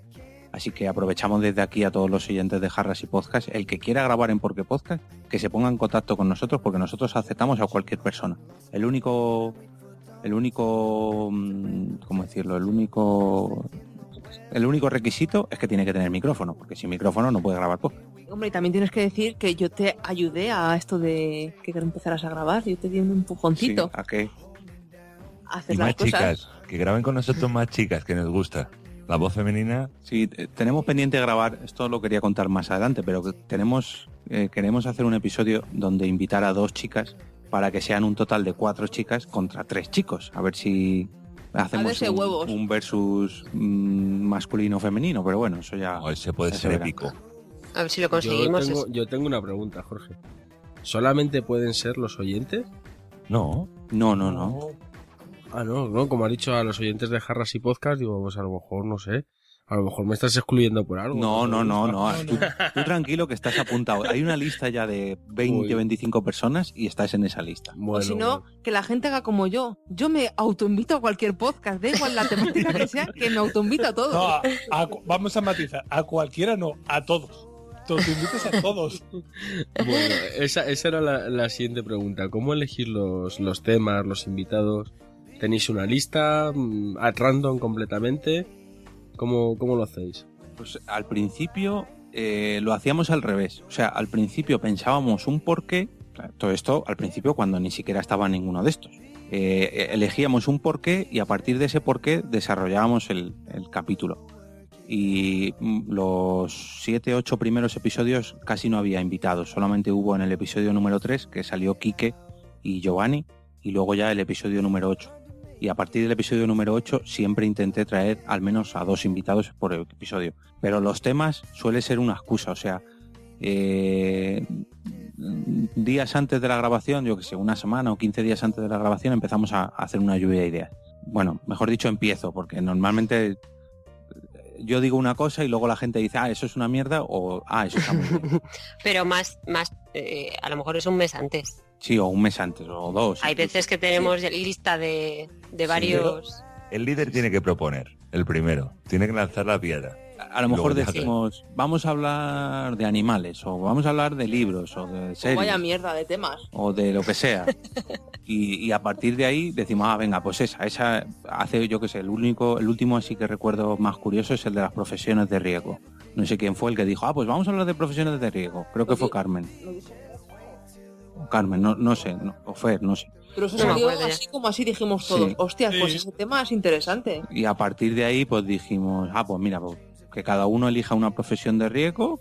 Así que aprovechamos desde aquí a todos los siguientes de Jarras y Podcast, el que quiera grabar en Porque Podcast, que se ponga en contacto con nosotros, porque nosotros aceptamos a cualquier persona. El único, el único, ¿cómo decirlo? El único. El único requisito es que tiene que tener micrófono, porque sin micrófono no puede grabar podcast. Hombre, y también tienes que decir que yo te ayudé a esto de que empezaras a grabar. Yo te di un empujoncito Sí, ¿A qué? a hacer Y las más cosas. chicas, que graben con nosotros más chicas, que nos gusta. La voz femenina, Sí, eh, tenemos pendiente grabar, esto lo quería contar más adelante, pero que tenemos, eh, queremos hacer un episodio donde invitar a dos chicas para que sean un total de cuatro chicas contra tres chicos. A ver si hacemos un, huevos. un versus mm, masculino-femenino, pero bueno, eso ya... o ese puede se ser épico. A ver si lo Yo conseguimos. tengo, yo tengo una pregunta, Jorge. ¿Solamente pueden ser los oyentes? No, No, no, no. Ah, no, no, como ha dicho a los oyentes de Jarras y Podcast, digo, pues a lo mejor, no sé, a lo mejor me estás excluyendo por algo. No, no, no, no. No, *laughs* Tú, tú tranquilo que estás apuntado. Hay una lista ya de 20, Uy. 25 personas y estás en esa lista. Bueno, o si no, bueno. que la gente haga como yo. Yo me autoinvito a cualquier podcast, da igual la temática que sea, que me autoinvito a todo. No, a- a- vamos a matizar. A cualquiera no, a todos. Tú te invites a todos. *laughs* Bueno, esa, esa era la, la siguiente pregunta. ¿Cómo elegir los, los temas, los invitados? ¿Tenéis una lista mm, at random completamente? ¿Cómo, cómo lo hacéis? Pues al principio eh, lo hacíamos al revés. O sea, al principio pensábamos un porqué. Todo esto al principio cuando ni siquiera estaba ninguno de estos. Eh, elegíamos un porqué y a partir de ese porqué desarrollábamos el, el capítulo. Y mm, los siete, ocho primeros episodios casi no había invitados. Solamente hubo en el episodio número 3 que salió Quique y Giovanni. Y luego ya el episodio número 8 y a partir del episodio número 8 siempre intenté traer al menos a dos invitados por episodio. Pero los temas suele ser una excusa, o sea, eh, días antes de la grabación, yo que sé, una semana o 15 días antes de la grabación empezamos a hacer una lluvia de ideas. Bueno, mejor dicho empiezo, porque normalmente yo digo una cosa y luego la gente dice, ah, eso es una mierda o, ah, eso está muy bien. *laughs* Pero más, más eh, a lo mejor es un mes antes. Sí, o un mes antes o dos. Hay veces que tenemos lista de, de varios... el líder tiene que proponer, el primero. Tiene que lanzar la piedra. A lo mejor Luego decimos, vamos a hablar de animales, o vamos a hablar de libros, o de O series, vaya mierda de temas. o de lo que sea. *laughs* Y, y a partir de ahí decimos, ah, venga, pues esa, esa hace, yo qué sé, el único, el último así que recuerdo más curioso es el de las profesiones de riesgo. No sé quién fue el que dijo, ah, pues vamos a hablar de profesiones de riesgo. Creo que fue Carmen. Carmen, no, no sé, no, o Fer, no sé. Pero eso salió así como así dijimos todos. Sí. Hostias, pues Sí. ese tema es interesante. Y a partir de ahí, pues dijimos, ah, pues mira, pues, que cada uno elija una profesión de riesgo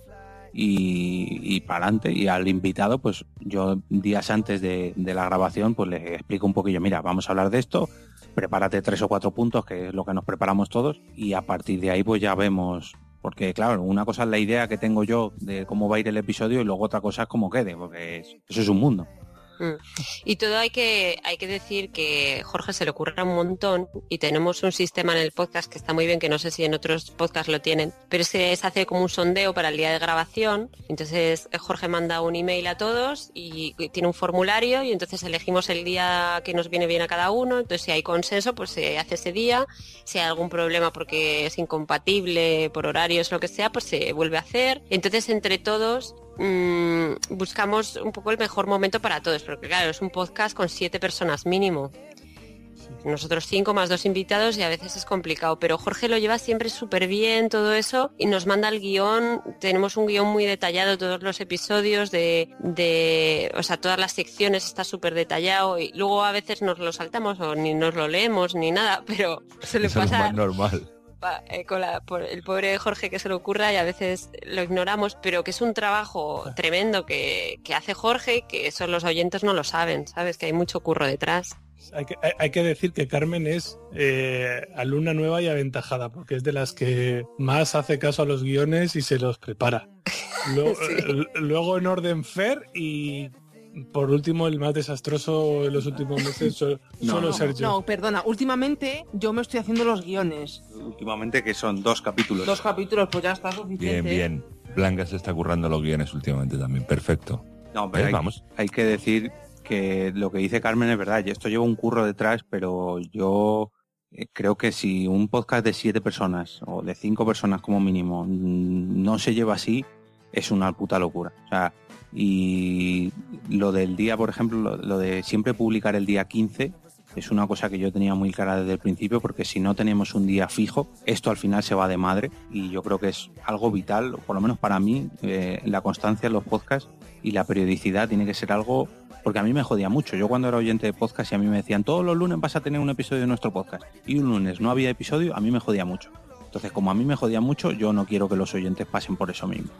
y, para adelante. Y al invitado, pues yo días antes de, la grabación, pues le explico un poquillo, mira, vamos a hablar de esto, prepárate tres o cuatro puntos, que es lo que nos preparamos todos, y a partir de ahí, pues ya vemos. Porque, claro, una cosa es la idea que tengo yo de cómo va a ir el episodio y luego otra cosa es cómo quede, porque es- eso es un mundo. Mm. Y todo hay que, hay que decir que Jorge se le ocurre un montón y tenemos un sistema en el podcast que está muy bien, que no sé si en otros podcasts lo tienen, pero se hace como un sondeo para el día de grabación. Entonces Jorge manda un email a todos y tiene un formulario y entonces elegimos el día que nos viene bien a cada uno. Entonces si hay consenso, pues se hace ese día. Si hay algún problema porque es incompatible por horarios, lo que sea, pues se vuelve a hacer. Entonces entre todos mm, buscamos un poco el mejor momento para todos, porque claro, es un podcast con siete personas mínimo. Nosotros cinco más dos invitados y a veces es complicado, pero Jorge lo lleva siempre súper bien todo eso y nos manda el guion, tenemos un guion muy detallado, todos los episodios de, de o sea, todas las secciones está súper detallado y luego a veces nos lo saltamos o ni nos lo leemos ni nada, pero se le Eso es lo pasa más normal. Eh, con la- por el pobre Jorge que se le ocurra y a veces lo ignoramos, pero que es un trabajo tremendo que, que hace Jorge, que eso los oyentes no lo saben, ¿sabes? Que hay mucho curro detrás. Hay que, hay- hay que decir que Carmen es eh, alumna nueva y aventajada, porque es de las que más hace caso a los guiones y se los prepara. *laughs* Luego, eh, luego en orden Fer y por último el más desastroso en los últimos meses so- No, solo no, Sergio. No, perdona, últimamente yo me estoy haciendo los guiones. Últimamente que son dos capítulos. Dos capítulos, pues ya está suficiente. Bien, bien. Blanca se está currando los guiones últimamente también. Perfecto. No, pero hay, Vamos. hay que decir que lo que dice Carmen es verdad. Y esto lleva un curro detrás, pero yo eh, creo que si un podcast de siete personas o de cinco personas como mínimo mm, no se lleva así, es una puta locura. O sea, y lo del día, por ejemplo, lo, de siempre publicar el día 15, es una cosa que yo tenía muy clara desde el principio porque si no tenemos un día fijo, esto al final se va de madre y yo creo que es algo vital, por lo menos para mí, eh, la constancia en los podcasts y la periodicidad tiene que ser algo porque a mí me jodía mucho. Yo cuando era oyente de podcast y a mí me decían todos los lunes vas a tener un episodio de nuestro podcast y un lunes no había episodio, a mí me jodía mucho. Entonces, como a mí me jodía mucho, yo no quiero que los oyentes pasen por eso mismo.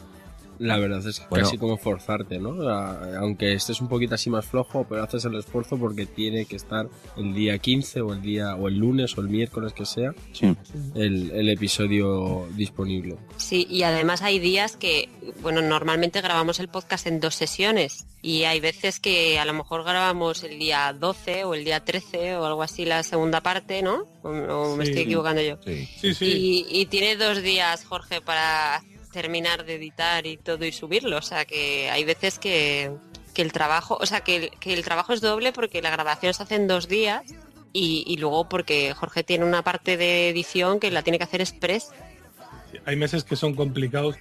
La verdad es Bueno. casi como forzarte, ¿no? A- Aunque estés un poquito así más flojo, pero haces el esfuerzo porque tiene que estar el día 15 o el día o el lunes o el miércoles que sea Sí. el, el episodio disponible. Sí, y además hay días que, bueno, normalmente grabamos el podcast en dos sesiones y hay veces que a lo mejor grabamos el día 12 o el día 13 o algo así la segunda parte, ¿no? O, o me estoy equivocando yo. Sí. Sí, sí. Y, y tiene dos días, Jorge, para terminar de editar y todo y subirlo. O sea que hay veces que, que el trabajo, o sea que el, que el trabajo es doble porque la grabación se hace en dos días y, y luego porque Jorge tiene una parte de edición que la tiene que hacer express. Hay meses que son complicados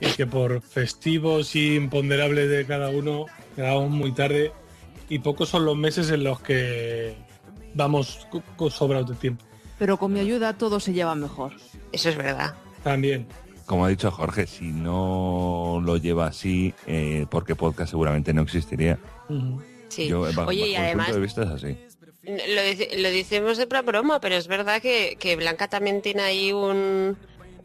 y que por festivos y imponderables de cada uno grabamos muy tarde y pocos son los meses en los que vamos sobrados de tiempo. Pero con mi ayuda todo se lleva mejor. Eso es verdad. También. Como ha dicho Jorge, si no lo lleva así, eh, porque podcast seguramente no existiría. Sí. Yo, bajo- Oye, y bajo además, punto de vista es así. lo, dice- lo decimos de broma, pero es verdad que, que Blanca también tiene ahí un,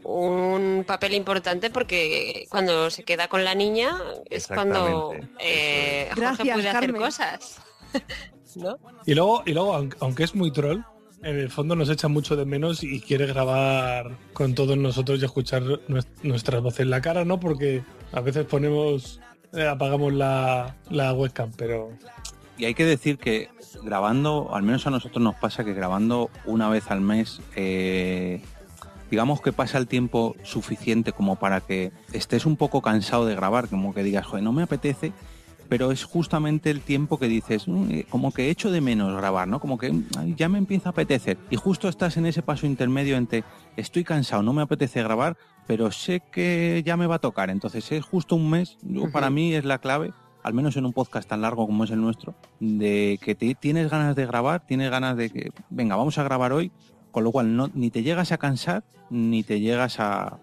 un papel importante porque cuando se queda con la niña es cuando eh. Jorge Gracias, puede hacer cosas. *laughs* ¿No? Y luego, y luego aunque, aunque es muy troll, en el fondo nos echa mucho de menos y quiere grabar con todos nosotros y escuchar nues- nuestras voces en la cara, ¿no? Porque a veces ponemos, eh, apagamos la, la webcam, pero Y hay que decir que grabando, al menos a nosotros nos pasa que grabando una vez al mes, eh, digamos que pasa el tiempo suficiente como para que estés un poco cansado de grabar, como que digas, joder, no me apetece, pero es justamente el tiempo que dices, "Mm, eh, como que echo de menos grabar, ¿no? Como que "Mm, ay, ya me empieza a apetecer. Y justo estás en ese paso intermedio entre estoy cansado, no me apetece grabar, pero sé que ya me va a tocar. Entonces es justo un mes, yo- para mí es la clave, al menos en un podcast tan largo como es el nuestro, de que te- tienes ganas de grabar, tienes ganas de que, venga, vamos a grabar hoy, con lo cual no, ni te llegas a cansar, ni te llegas a,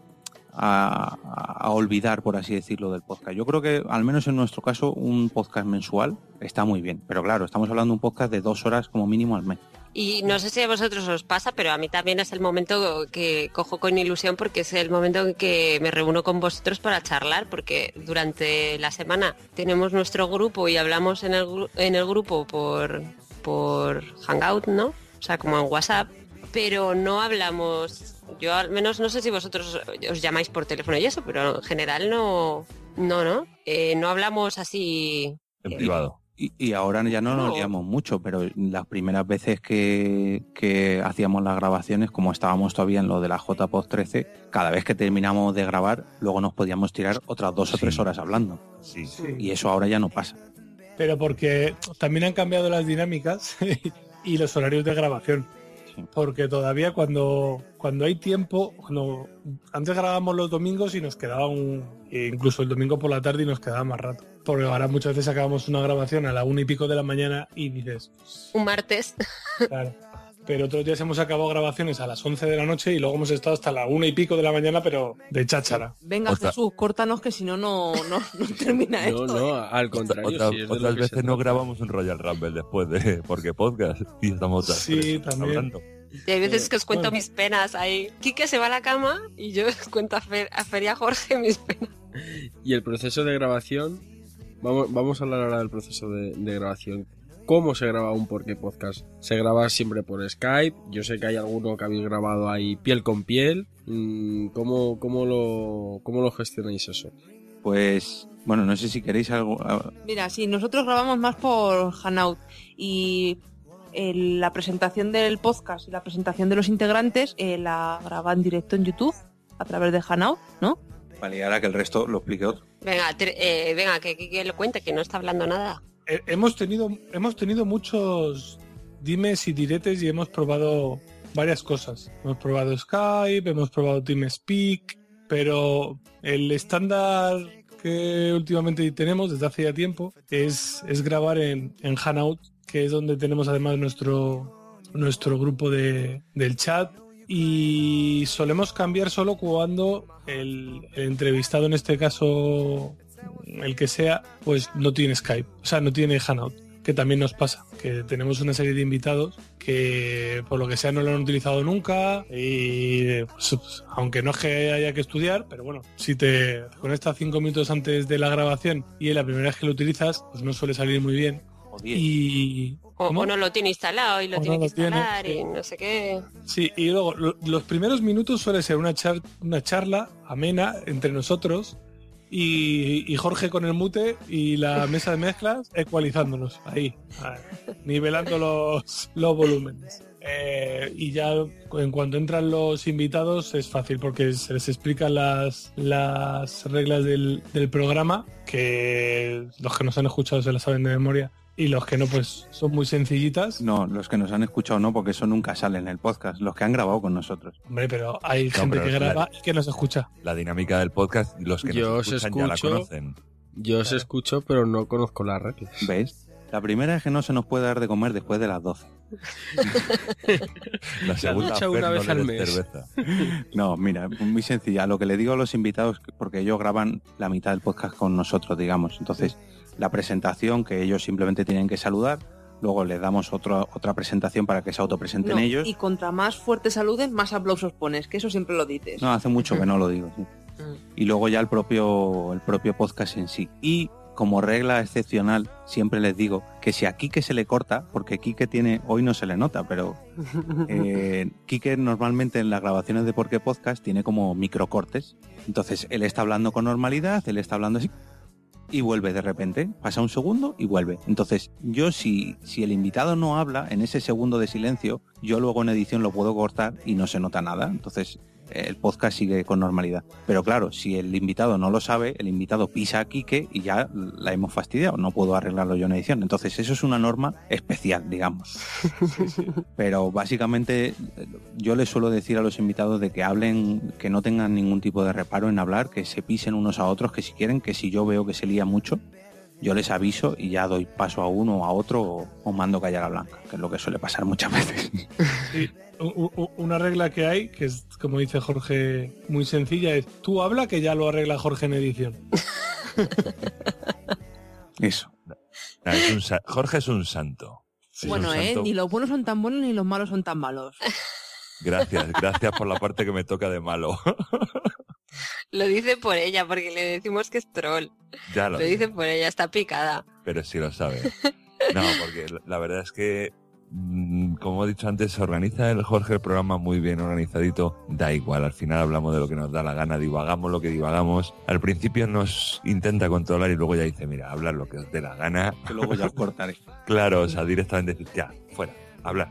a, olvidar, por así decirlo, del podcast. Yo creo que, al menos en nuestro caso, un podcast mensual está muy bien. Pero claro, estamos hablando de un podcast de dos horas como mínimo al mes. Y no sé si a vosotros os pasa, pero a mí también es el momento que cojo con ilusión porque es el momento en que me reúno con vosotros para charlar, porque durante la semana tenemos nuestro grupo y hablamos en el, en el grupo por, por Hangout, ¿no? O sea, como en WhatsApp, pero no hablamos, yo al menos no sé si vosotros os llamáis por teléfono y eso, pero en general no, no, ¿no? Eh, no hablamos así En privado. Y, y ahora ya no nos No. liamos mucho, pero las primeras veces que, que hacíamos las grabaciones, como estábamos todavía en lo de la JPOD 13, cada vez que terminamos de grabar, luego nos podíamos tirar otras dos o Sí. tres horas hablando. Sí. Y eso ahora ya no pasa. pero porque también han cambiado las dinámicas *laughs* y los horarios de grabación. Porque todavía cuando, cuando hay tiempo, cuando antes grabábamos los domingos y nos quedaba un, e incluso el domingo por la tarde y nos quedaba más rato. Porque ahora muchas veces acabamos una grabación a la una y pico de la mañana y dices, un martes. claro. *laughs* Pero otros días hemos acabado grabaciones a las 11 de la noche y luego hemos estado hasta la una y pico de la mañana, pero de cháchara. Venga, Otra- Jesús, córtanos que si no, no, no no *laughs* termina No, esto. no, ¿eh? al contrario. Otra- otras veces no grabamos un Royal Rumble después de *laughs* porque podcast y estamos otras Sí, tres también. hablando. Y hay veces que os cuento Bueno. mis penas ahí. Quique se va a la cama y yo os *laughs* cuento a, Fer, a Fer y a Jorge mis penas. Y el proceso de grabación, vamos, vamos a hablar ahora del proceso de, de grabación. ¿Cómo se graba un Porqué Podcast? ¿Se graba siempre por Skype? Yo sé que hay alguno que habéis grabado ahí piel con piel. Mm, ¿Cómo, cómo, lo, cómo lo gestionáis eso? Pues, bueno, no sé si queréis algo. Mira, sí, nosotros grabamos más por Hanout y el- la presentación del podcast y la presentación de los integrantes eh, la graba en directo en YouTube a través de Hanout, ¿no? Vale, y ahora que el resto lo explique otro. Venga, eh, venga, que Quique lo cuente, que no está hablando nada. Hemos tenido hemos tenido muchos dimes y diretes y hemos probado varias cosas. Hemos probado Skype, hemos probado TeamSpeak, pero el estándar que últimamente tenemos desde hace ya tiempo es, es grabar en, en Hanout que es donde tenemos además nuestro, nuestro grupo de, del chat. Y solemos cambiar solo cuando el entrevistado, en este caso el que sea, pues no tiene Skype, o sea, no tiene Hanout, que también nos pasa, que tenemos una serie de invitados que por lo que sea no lo han utilizado nunca y pues, aunque no es que haya que estudiar, pero bueno, si te conectas cinco minutos antes de la grabación y es la primera vez que lo utilizas, pues no suele salir muy bien. Y O, ¿Cómo? o no lo tiene instalado y lo O tiene no que lo tiene, instalar sí. y no sé qué. Sí, y luego lo- los primeros minutos suele ser una, char- una charla amena entre nosotros y, Jorge con el mute y la mesa de mezclas ecualizándonos ahí, ahí, nivelando los, los volúmenes. Eh, y ya en cuanto entran los invitados es fácil porque se les explican las, las reglas del, del programa que los que nos han escuchado se las saben de memoria y los que no pues son muy sencillitas. No, los que nos han escuchado no, porque eso nunca sale en el podcast. Los que han grabado con nosotros. Hombre, pero hay No, gente pero que la- graba y que nos escucha. La dinámica del podcast, los que Yo nos os escuchan ya la escucho. conocen. Yo os escucho, pero no conozco las reglas. ¿Ves? La primera es que no se nos puede dar de comer después de las 12. *laughs* La segunda Fer, una no vez le al mes. cerveza. *laughs* No, mira, muy sencilla. Lo que le digo a los invitados, porque ellos graban la mitad del podcast con nosotros, digamos. Entonces, la presentación, que ellos simplemente tienen que saludar, luego les damos otro, otra presentación para que se autopresenten No, ellos. Y contra más fuerte saluden, más aplausos pones, que eso siempre lo dices. No, hace mucho que no lo digo. sí. Mm. Y luego ya el propio, el propio podcast en sí. Y como regla excepcional, siempre les digo que si a Quique se le corta, porque Quique tiene, hoy no se le nota, pero *laughs* eh, Quique normalmente en las grabaciones de Porque Podcast tiene como microcortes. Entonces él está hablando con normalidad, él está hablando así y vuelve de repente, pasa un segundo y vuelve. Entonces yo si, si el invitado no habla en ese segundo de silencio, yo luego en edición lo puedo cortar y no se nota nada. Entonces el podcast sigue con normalidad. Pero claro, si el invitado no lo sabe, el invitado pisa a Quique y ya la hemos fastidiado. No puedo arreglarlo yo en edición. Entonces, eso es una norma especial, digamos. *laughs* Pero básicamente, yo les suelo decir a los invitados de que hablen, que no tengan ningún tipo de reparo en hablar, que se pisen unos a otros, que si quieren, que si yo veo que se lía mucho, yo les aviso y ya doy paso a uno o a otro o, o mando callar a Blanca, que es lo que suele pasar muchas veces. Sí, una regla que hay, que es como dice Jorge, muy sencilla, es tú habla que ya lo arregla Jorge en edición. *laughs* Eso. Es un sa- Jorge es un santo. Es bueno, un eh, ni los buenos son tan buenos ni los malos son tan malos. *laughs* Gracias, gracias por la parte que me toca de malo. *laughs* Lo dice por ella, porque le decimos que es troll. ya lo Lo dice por ella, está picada. pero sí lo sabe. No, porque la- verdad es que, como he dicho antes, se organiza el Jorge el programa muy bien organizadito. Da igual, al final hablamos de lo que nos da la gana, divagamos lo que divagamos. Al principio nos intenta controlar y luego ya dice, mira, hablar lo que os dé la gana. Que luego ya os cortaré. *laughs* Claro, o sea, directamente decir, ya, fuera, hablar.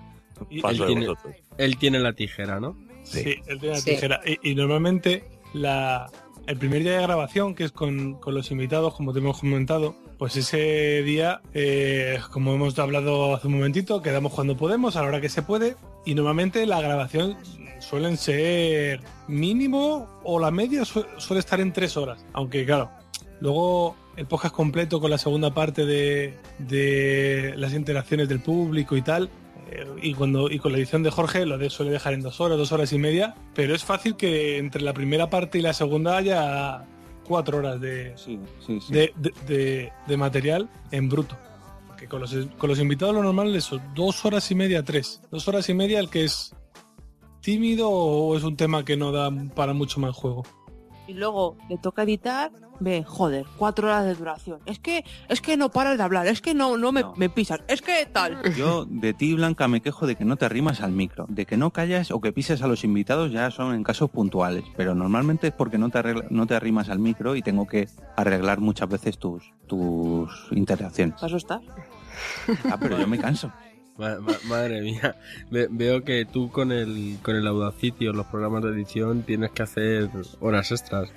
Y- Paso él de tiene- vosotros. Él tiene la tijera, ¿no? Sí, Sí. él tiene la Sí. tijera. Y, y normalmente la, el primer día de grabación, que es con, con los invitados, como te hemos comentado, pues ese día, eh, como hemos hablado hace un momentito, quedamos cuando podemos, a la hora que se puede. Y normalmente la grabación suelen ser mínimo o la media su- suele estar en tres horas. Aunque claro, luego el podcast completo con la segunda parte de, de las interacciones del público y tal, eh, y cuando y con la edición de Jorge lo suele dejar en dos horas, dos horas y media, pero es fácil que entre la primera parte y la segunda haya cuatro horas de, Sí, sí, sí. de, de- de- de material en bruto. Que con los, con los invitados lo normal es eso, dos horas y media, tres. Dos horas y media el que es tímido o es un tema que no da para mucho más juego. Y luego le toca editar, ve, joder, cuatro horas de duración. Es que, es que no paras de hablar, es que no, no me, No. me pisas, es que tal. *laughs* Yo de ti, Blanca, me quejo de que no te arrimas al micro, de que no callas o que pises a los invitados ya son en casos puntuales, pero normalmente es porque no te, arregla- no te arrimas al micro y tengo que arreglar muchas veces tus, tus interacciones. Para eso está. Ah, pero yo me canso. Ma- ma- madre mía, Ve- veo que tú con el, con el Audacity o los programas de edición tienes que hacer horas extras.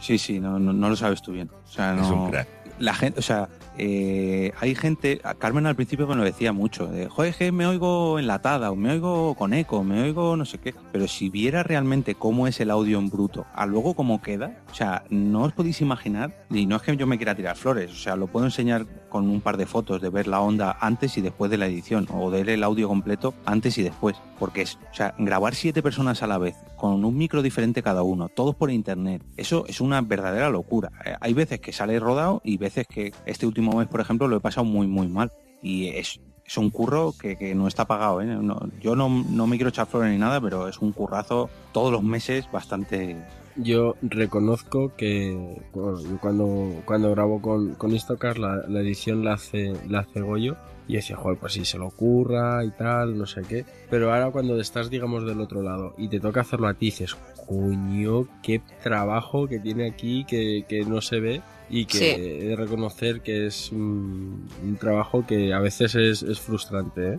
Sí, sí, no, no, no lo sabes tú bien. O sea, Es no- un crack. la gente, o sea, eh, hay gente, a Carmen al principio me lo decía mucho, de, joder, que me oigo enlatada, o me oigo con eco, me oigo no sé qué, pero si viera realmente cómo es el audio en bruto, a luego cómo queda, o sea, no os podéis imaginar, y no es que yo me quiera tirar flores, o sea, lo puedo enseñar con un par de fotos de ver la onda antes y después de la edición, o de ver el audio completo antes y después, porque es, o sea, grabar siete personas a la vez, con un micro diferente cada uno, todos por internet, eso es una verdadera locura. Eh, Hay veces que sale rodado y veces que este último mes, por ejemplo, lo he pasado muy, muy mal. Y es, es un curro que, que no está pagado. ¿eh? Yo no, no me quiero echar flores ni nada, pero es un currazo todos los meses bastante... Yo reconozco que cuando, cuando grabo con, con Istocast la, la edición la hace, la hace Goyo y decía, joder, pues si se lo ocurra y tal, no sé qué. Pero ahora cuando estás, digamos, del otro lado y te toca hacerlo a ti, dices, coño, qué trabajo que tiene aquí que, que no se ve y que Sí. he de reconocer que es un, un trabajo que a veces es, es frustrante, ¿eh?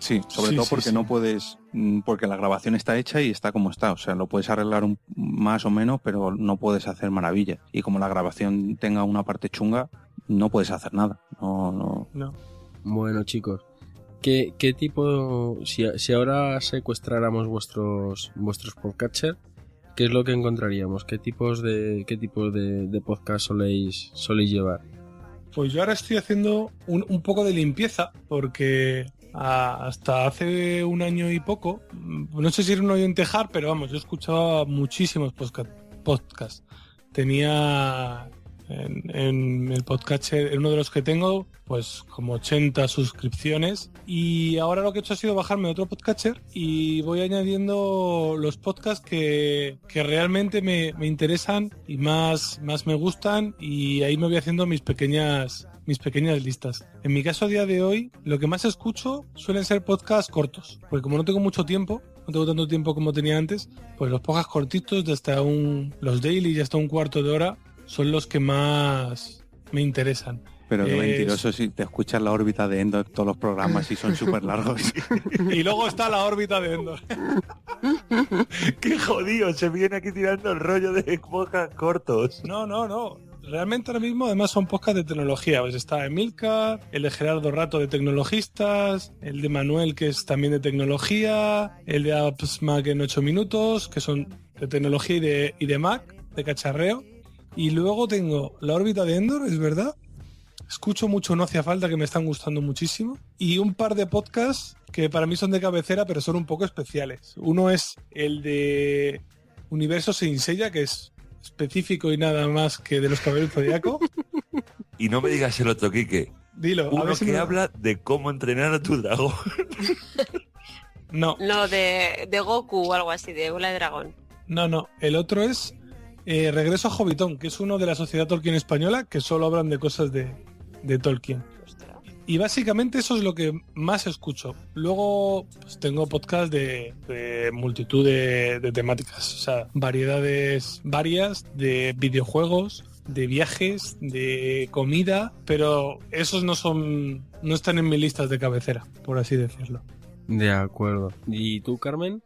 Sí, sobre Sí, todo porque sí. no puedes, mm, porque la grabación está hecha y está como está, o sea, lo puedes arreglar un, más o menos, pero no puedes hacer maravillas. Y como la grabación tenga una parte chunga, no puedes hacer nada. No, no. No. Bueno, chicos, ¿qué, qué tipo, si, si ahora secuestráramos vuestros vuestros podcatcher, qué es lo que encontraríamos? ¿Qué tipos de qué tipos de, de podcast soléis soléis llevar? Pues yo ahora estoy haciendo un, un poco de limpieza porque hasta hace un año y poco, no sé si era un oyente hard, pero vamos, yo escuchaba muchísimos podcast. podcasts. Tenía en, el podcatcher, en uno de los que tengo, pues como 80 suscripciones y ahora lo que he hecho ha sido bajarme otro podcatcher y voy añadiendo los podcasts que, que realmente me, me interesan y más, más me gustan y ahí me voy haciendo mis pequeñas mis pequeñas listas. En mi caso a día de hoy, lo que más escucho suelen ser podcasts cortos, porque como no tengo mucho tiempo, no tengo tanto tiempo como tenía antes, pues los podcasts cortitos de hasta un los daily y hasta un cuarto de hora son los que más me interesan. Pero qué Es- mentiroso si te escuchas la órbita de Endo en todos los programas y son súper largos. *laughs* Y luego está la órbita de Endor. *laughs* Qué jodido, se viene aquí tirando el rollo de podcast cortos. No, no, no. Realmente ahora mismo además son podcasts de tecnología. Pues está Emilcar, el de Gerardo Rato de tecnologistas, el de Manuel que es también de tecnología, el de Apps Mac en 8 minutos, que son de tecnología y de, de Mac, de cacharreo. Y luego tengo la órbita de Endor, es verdad. Escucho mucho No hacía falta, que me están gustando muchísimo. Y un par de podcasts que para mí son de cabecera, pero son un poco especiales. Uno es el de Universo Sin Sella, que es específico y nada más que de los caballeros zodiaco. *laughs* Y no me digas el otro, Quique. Dilo, a Uno ver si que me- habla de cómo entrenar a tu dragón. No, *laughs* No, de, de Goku o algo así, de bola de dragón. no, no. El otro es eh, Regreso a Hobbiton, que es uno de la Sociedad Tolkien Española, que solo hablan de cosas de, de Tolkien. Y básicamente eso es lo que más escucho. Luego pues, tengo podcast de, multitud de, de temáticas, o sea, variedades varias de videojuegos, de viajes, de comida, pero esos no son, no están en mis listas de cabecera, por así decirlo. De acuerdo. ¿Y tú, Carmen?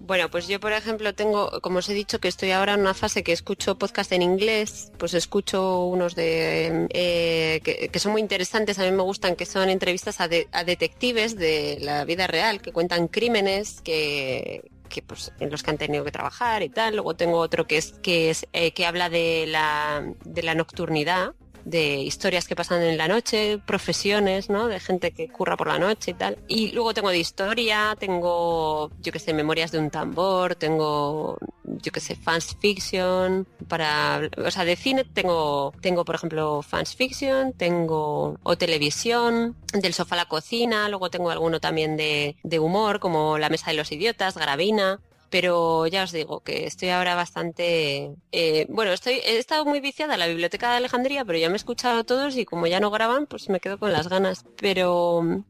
Bueno, pues yo, por ejemplo, tengo, como os he dicho, que estoy ahora en una fase que escucho podcast en inglés, pues escucho unos de eh, que, son muy interesantes, a mí me gustan, que son entrevistas a, de- a detectives de la vida real, que cuentan crímenes que que pues en los que han tenido que trabajar y tal. Luego tengo otro que es que es eh, que habla de la de la nocturnidad, de historias que pasan en la noche, profesiones, ¿no? De gente que curra por la noche y tal. Y luego tengo de historia, tengo, yo que sé, memorias de un tambor, tengo, yo que sé, fans fiction, para, o sea, de cine tengo, tengo, por ejemplo, fans fiction, tengo, o televisión, del sofá a la cocina, luego tengo alguno también de, de humor, como La Mesa de los Idiotas, Gravina, pero ya os digo que estoy ahora bastante eh, bueno estoy he estado muy viciada en la biblioteca de Alejandría pero ya me he escuchado todos y como ya no graban pues me quedo con las ganas pero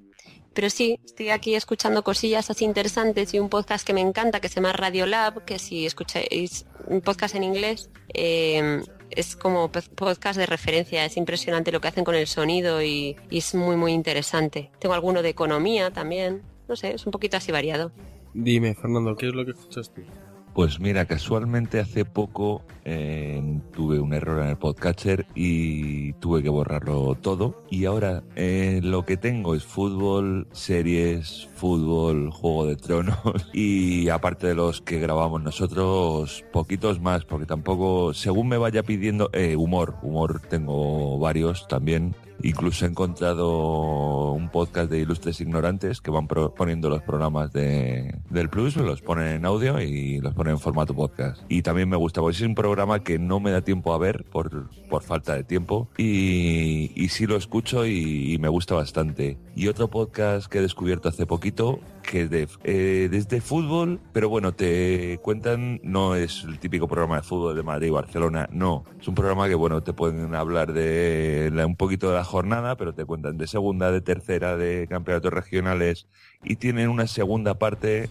pero sí estoy aquí escuchando cosillas así interesantes y un podcast que me encanta que se llama Radio Lab que si escucháis un podcast en inglés eh, es como podcast de referencia, es impresionante lo que hacen con el sonido y, y es muy muy interesante. Tengo alguno de economía también, no sé, es un poquito así variado. Dime, Fernando, ¿qué es lo que escuchas tú? Pues mira, casualmente hace poco eh, tuve un error en el podcatcher y tuve que borrarlo todo. Y ahora eh, lo que tengo es fútbol, series, fútbol, Juego de Tronos *laughs* y aparte de los que grabamos nosotros, poquitos más, porque tampoco, según me vaya pidiendo, eh, humor, humor tengo varios también. Incluso he encontrado un podcast de ilustres ignorantes que van pro- poniendo los programas de, del Plus, los ponen en audio y los ponen en formato podcast. Y también me gusta, porque es un programa que no me da tiempo a ver por, por falta de tiempo y, y sí lo escucho y, y me gusta bastante. Y otro podcast que he descubierto hace poquito que de, eh, desde fútbol, pero bueno, te cuentan, no es el típico programa de fútbol de Madrid y Barcelona, no. Es un programa que, bueno, te pueden hablar de un poquito de la jornada, pero te cuentan de segunda, de tercera, de campeonatos regionales y tienen una segunda parte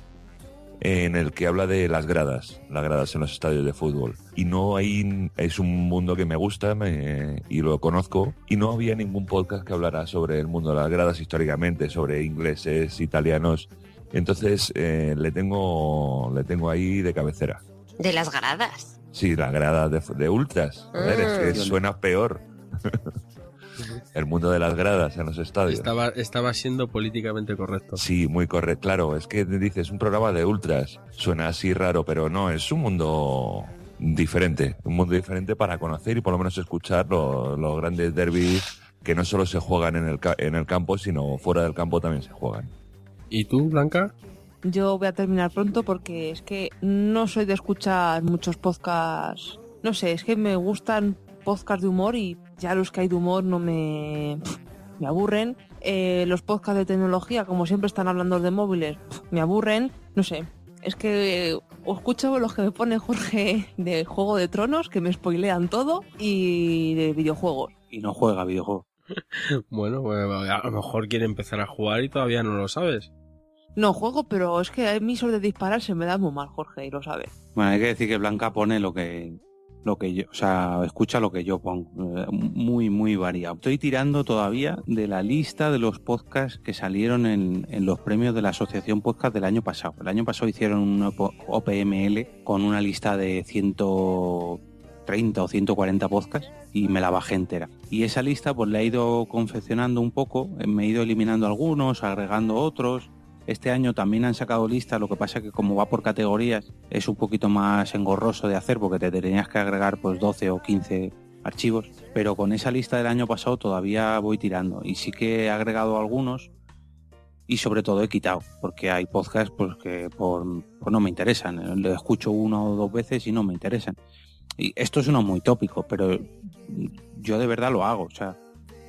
en el que habla de las gradas, las gradas en los estadios de fútbol. Y no hay, es un mundo que me gusta me- y lo conozco. Y no había ningún podcast que hablara sobre el mundo de las gradas históricamente, sobre ingleses, italianos. Entonces eh, le tengo, le tengo ahí de cabecera. De las gradas. Sí, la grada de, de ultras. Joder, es que Mm. suena peor. *laughs* el mundo de las gradas en los estadios. Estaba, estaba siendo políticamente correcto. Sí, muy correcto. Claro, es que dices un programa de ultras. Suena así raro, pero no, es un mundo diferente. Un mundo diferente para conocer y por lo menos escuchar lo- los grandes derbis que no solo se juegan en el, ca- en el campo, sino fuera del campo también se juegan. ¿Y tú, Blanca? Yo voy a terminar pronto porque es que no soy de escuchar muchos podcasts. No sé, es que me gustan podcasts de humor y ya los que hay de humor no me, me aburren. Eh, los podcasts de tecnología, como siempre están hablando de móviles, me aburren. No sé, es que eh, escucho los que me pone Jorge de Juego de Tronos, que me spoilean todo, y de videojuegos. Y no juega videojuegos. Bueno, pues, a lo mejor quiere empezar a jugar y todavía no lo sabes. No juego, pero es que a mí sobre disparar se me da muy mal, Jorge, y lo sabe. Bueno, hay que decir que Blanca pone lo que lo que yo, o sea, escucha lo que yo pongo, eh, muy muy variado. Estoy tirando todavía de la lista de los podcasts que salieron en, en los premios de la Asociación Podcast del año pasado. El año pasado hicieron un OP- OPML con una lista de 130 o 140 podcasts y me la bajé entera. Y esa lista pues la he ido confeccionando un poco, eh, me he ido eliminando algunos, agregando otros. Este año también han sacado lista, lo que pasa que como va por categorías es un poquito más engorroso de hacer porque te tenías que agregar pues 12 o 15 archivos, pero con esa lista del año pasado todavía voy tirando y sí que he agregado algunos y sobre todo he quitado porque hay podcasts pues que por, pues no me interesan, lo escucho una o dos veces y no me interesan. Y esto es uno muy tópico, pero yo de verdad lo hago, o sea,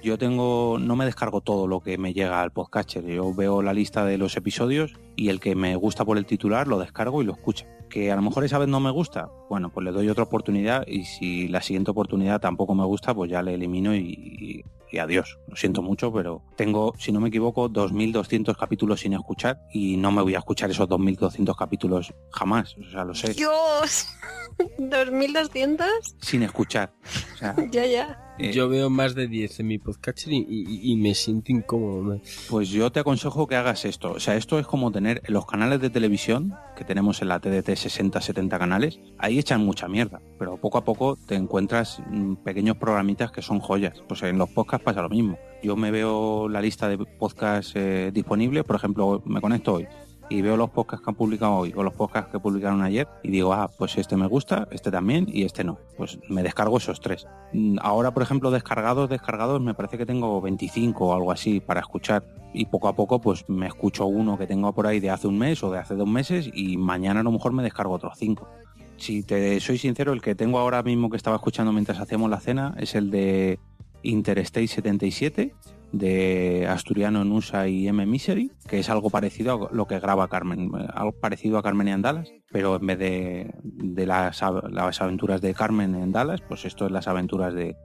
yo tengo, no me descargo todo lo que me llega al podcatcher. Yo veo la lista de los episodios y el que me gusta por el titular lo descargo y lo escucho. Que a lo mejor esa vez no me gusta, bueno, pues le doy otra oportunidad y si la siguiente oportunidad tampoco me gusta, pues ya le elimino y, y- adiós. Lo siento mucho, pero tengo, si no me equivoco, 2.200 capítulos sin escuchar y no me voy a escuchar esos 2.200 capítulos jamás. O sea, lo sé. Dios, *laughs* 2200. Sin escuchar. O sea, *laughs* Ya, ya. Eh, Yo veo más de 10 en mi podcatcher y, y- y me siento incómodo. Pues yo te aconsejo que hagas esto. O sea, esto es como tener los canales de televisión que tenemos en la TDT 60-70 canales. Ahí echan mucha mierda, pero poco a poco te encuentras mm, pequeños programitas que son joyas. Pues en los podcasts pasa lo mismo. Yo me veo la lista de podcasts eh, disponibles, por ejemplo, me conecto hoy y veo los podcasts que han publicado hoy o los podcasts que publicaron ayer y digo, ah, pues este me gusta, este también y este no. Pues me descargo esos tres. Mm, Ahora, por ejemplo, descargados, descargados, me parece que tengo 25 o algo así para escuchar y poco a poco pues me escucho uno que tengo por ahí de hace un mes o de hace dos meses y mañana a lo mejor me descargo otros cinco. Si te soy sincero, el que tengo ahora mismo que estaba escuchando mientras hacíamos la cena es el de Interstate 77 de Asturiano Nusa y M. Misery, que es algo parecido a lo que graba Carmen, eh, algo parecido a Carmen en Dallas, pero en vez de, de las, las aventuras de Carmen en Dallas, pues esto es las aventuras de,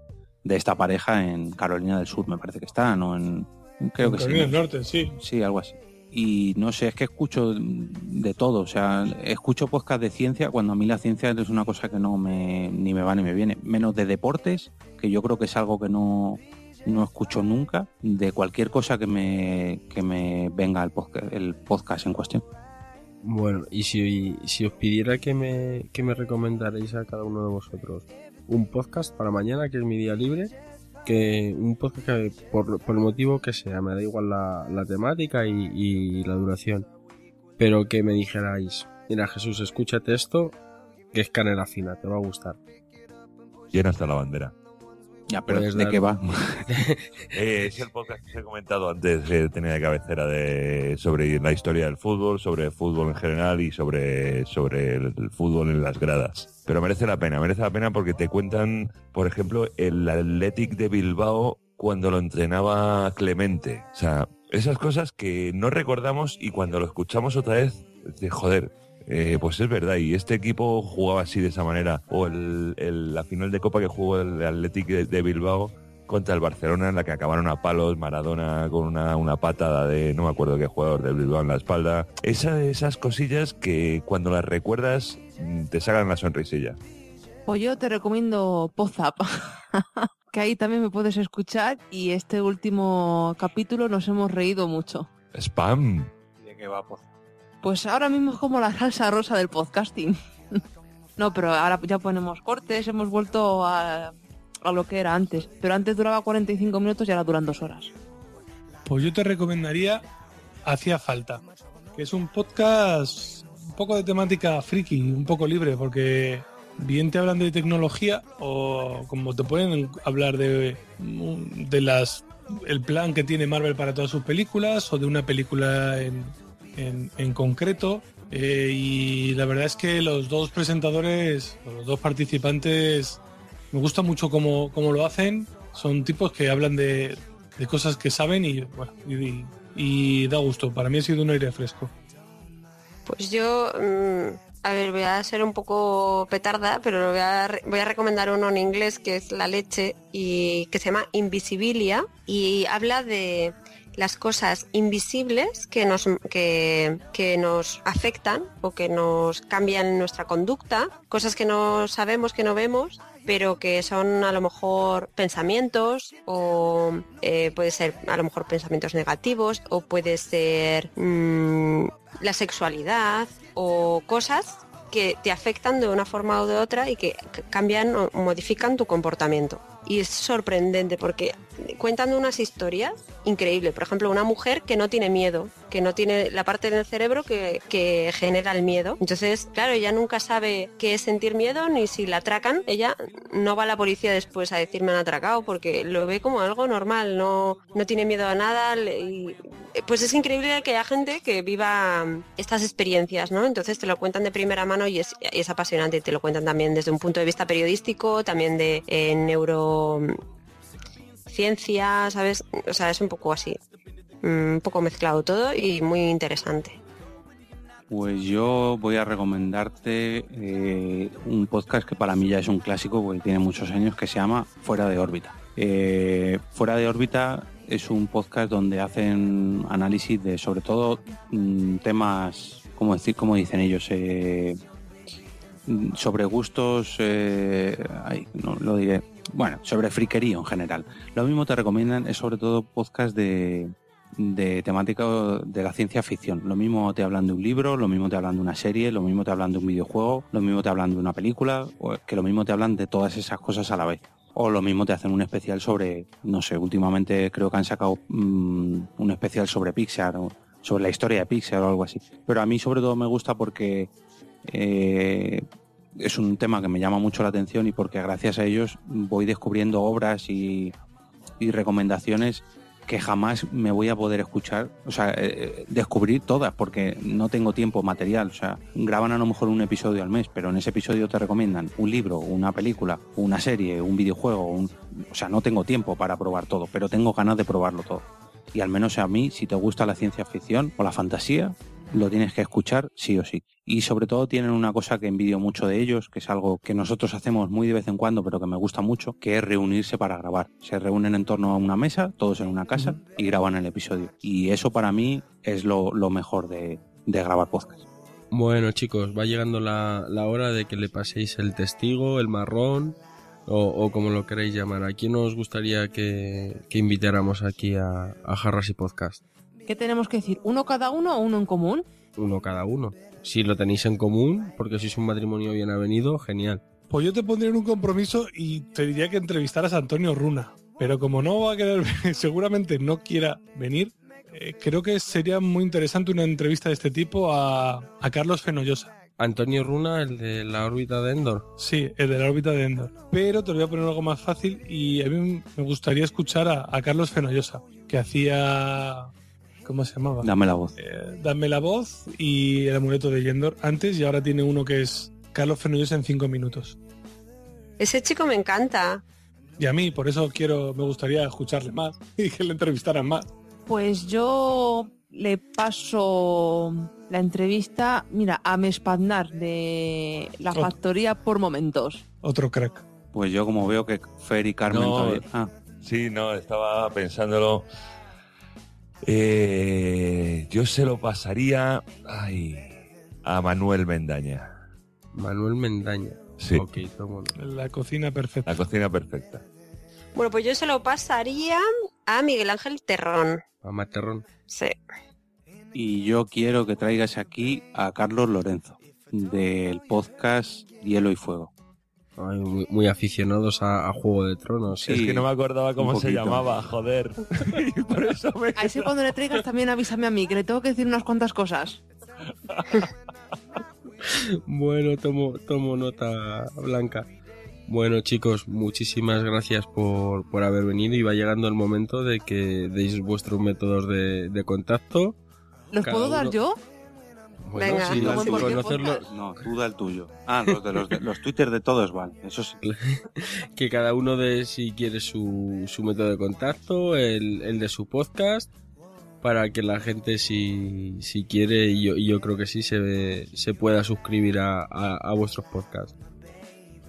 de esta pareja en Carolina del Sur, me parece que está, ¿no? En, creo que Carolina sí. del Norte, sí. Sí, algo así. Y no sé, es que escucho de todo, o sea, escucho podcast de ciencia cuando a mí la ciencia es una cosa que no me ni me va ni me viene, menos de deportes, que yo creo que es algo que no, no escucho nunca, de cualquier cosa que me, que me venga el podcast, el podcast en cuestión. Bueno, y si, si os pidiera que me, que me recomendaréis a cada uno de vosotros un podcast para mañana, que es mi día libre, que un podcast que por, por el motivo que sea, me da igual la, la temática y, y la duración, pero que me dijerais, mira Jesús, escúchate esto, que es canela fina, te va a gustar. Llena hasta la bandera. Ya, pero ¿de dar- qué va? *laughs* Eh, es el podcast que os he comentado antes, que tenía de cabecera de, sobre la historia del fútbol, sobre el fútbol en general y sobre, sobre el, el fútbol en las gradas. Pero merece la pena, merece la pena porque te cuentan, por ejemplo, el Athletic de Bilbao cuando lo entrenaba Clemente. O sea, esas cosas que no recordamos y cuando lo escuchamos otra vez, de joder, eh, pues es verdad, y este equipo jugaba así de esa manera. O el, el- la final de Copa que jugó el Athletic de, de Bilbao contra el Barcelona, en la que acabaron a palos, Maradona con una, una patada de no me acuerdo qué jugador del Bilbao en la espalda. Esa, esas cosillas que cuando las recuerdas mm, te sacan la sonrisilla. Pues yo te recomiendo Pozap, *laughs* que ahí también me puedes escuchar y este último capítulo nos hemos reído mucho. Spam. ¿De qué va? Pues, Pues ahora mismo es como la salsa rosa del podcasting. *laughs* no, pero ahora ya ponemos cortes, hemos vuelto a, lo que era antes. Pero antes duraba 45 minutos y ahora duran dos horas. Pues yo te recomendaría Hacía Falta, que es un podcast un poco de temática friki, un poco libre, porque bien te hablan de tecnología o como te pueden hablar de, de las el plan que tiene Marvel para todas sus películas o de una película en, en- concreto. Eh, y la verdad es que los dos presentadores, los dos participantes, me gusta mucho cómo, cómo lo hacen. Son tipos que hablan de, de cosas que saben y, bueno, y, da gusto. Para mí ha sido un aire fresco. Pues yo, mm, a ver, voy a ser un poco petarda, pero voy a, voy a recomendar uno en inglés que es La leche y que se llama Invisibilia y habla de las cosas invisibles que nos, que, que nos afectan o que nos cambian nuestra conducta, cosas que no sabemos, que no vemos, pero que son a lo mejor pensamientos o eh, puede ser a lo mejor pensamientos negativos o puede ser mm, la sexualidad o cosas que te afectan de una forma o de otra y que cambian o modifican tu comportamiento. Y es sorprendente porque cuentan unas historias increíbles. Por ejemplo, una mujer que no tiene miedo, que no tiene la parte del cerebro que, que genera el miedo. Entonces, claro, ella nunca sabe qué es sentir miedo ni si la atracan. Ella no va a la policía después a decir me han atracado porque lo ve como algo normal, no, no tiene miedo a nada. eh, pues es increíble que haya gente que viva mm, estas experiencias, ¿no? Entonces te lo cuentan de primera mano y es, es apasionante. Te lo cuentan también desde un punto de vista periodístico, también de eh, neurociencia, ¿sabes? O sea, es un poco así. mm, Un poco mezclado todo y muy interesante. Pues yo voy a recomendarte eh, un podcast que para mí ya es un clásico porque tiene muchos años que se llama Fuera de órbita. Eh, Fuera de órbita es un podcast donde hacen análisis de sobre todo mm, temas, como decir, como dicen ellos, eh, mm, sobre gustos, ay, no lo diré, bueno, sobre friquerío en general. Lo mismo te recomiendan es sobre todo podcast de, de temática de la ciencia ficción. Lo mismo te hablan de un libro, lo mismo te hablan de una serie, lo mismo te hablan de un videojuego, lo mismo te hablan de una película, que lo mismo te hablan de todas esas cosas a la vez. O lo mismo te hacen un especial sobre, no sé, últimamente creo que han sacado mm, un especial sobre Pixar, sobre la historia de Pixar o algo así. Pero a mí sobre todo me gusta porque eh, es un tema que me llama mucho la atención y porque gracias a ellos voy descubriendo obras y, recomendaciones que jamás me voy a poder escuchar, o sea, eh, eh, descubrir todas, porque no tengo tiempo material. O sea, graban a lo mejor un episodio al mes, pero en ese episodio te recomiendan un libro, una película, una serie, un videojuego, un- o sea, no tengo tiempo para probar todo, pero tengo ganas de probarlo todo. Y al menos a mí, si te gusta la ciencia ficción o la fantasía, lo tienes que escuchar sí o sí. Y sobre todo tienen una cosa que envidio mucho de ellos, que es algo que nosotros hacemos muy de vez en cuando, pero que me gusta mucho, que es reunirse para grabar. Se reúnen en torno a una mesa, todos en una casa, y graban el episodio. Y eso para mí es lo, lo mejor de, de grabar podcast. Bueno, chicos, va llegando la, la hora de que le paséis el testigo, el marrón o, o como lo queréis llamar. ¿A quién os gustaría que, que invitáramos aquí a, a Jarras y Podcast? ¿Qué tenemos que decir? ¿Uno cada uno o uno en común? uno cada uno. Si lo tenéis en común, porque sois un matrimonio bien avenido, genial. Pues yo te pondría en un compromiso y te diría que entrevistaras a Antonio Runa. Pero como no va a querer, *laughs* seguramente no quiera venir, eh, creo que sería muy interesante una entrevista de este tipo a, a Carlos Fenollosa. Antonio Runa, el de la órbita de Endor. Sí, el de la órbita de Endor. Pero te lo voy a poner algo más fácil y a mí me gustaría escuchar a, a Carlos Fenollosa, que hacía... ¿Cómo se llamaba? Dame la voz. Eh, Dame la voz y el amuleto de Yendor antes y ahora tiene uno que es Carlos Fenollosa en cinco minutos. Ese chico me encanta. Y a mí, por eso quiero, me gustaría escucharle más *laughs* y que le entrevistaran más. Pues yo le paso la entrevista, mira, a Mespaznar de la factoría por momentos. Otro crack. Pues yo como veo que Fer y Carmen No. todavía... Ah, Sí, no, estaba pensándolo. Eh, yo se lo pasaría ay, a Manuel Mendaña. Manuel Mendaña. Sí, Ok, tomo nota. La cocina perfecta. la cocina perfecta. Bueno, pues yo se lo pasaría a Miguel Ángel Terrón. A Materrón. Sí. y yo quiero que traigas aquí a Carlos Lorenzo, del podcast Hielo y Fuego. Ay, muy, muy aficionados a, a Juego de Tronos. Sí. es que no me acordaba cómo se llamaba, joder. *laughs* y por eso me... A ese cuando le traigas también avísame a mí, que le tengo que decir unas cuantas cosas. *laughs* Bueno, tomo, tomo nota blanca. Bueno, chicos, muchísimas gracias por, por haber venido y va llegando el momento de que deis vuestros métodos de, de contacto. ¿Los Cada puedo dar yo? Bueno, Venga, que conocerlo. No, tú da el tuyo. Ah, los de los, de- los Twitter de todos van. Eso sí. *laughs* que cada uno de si quiere su, su método de contacto, el, el de su podcast, para que la gente si, si quiere, y yo, y yo creo que sí, se, se pueda suscribir a, a, a vuestros podcasts.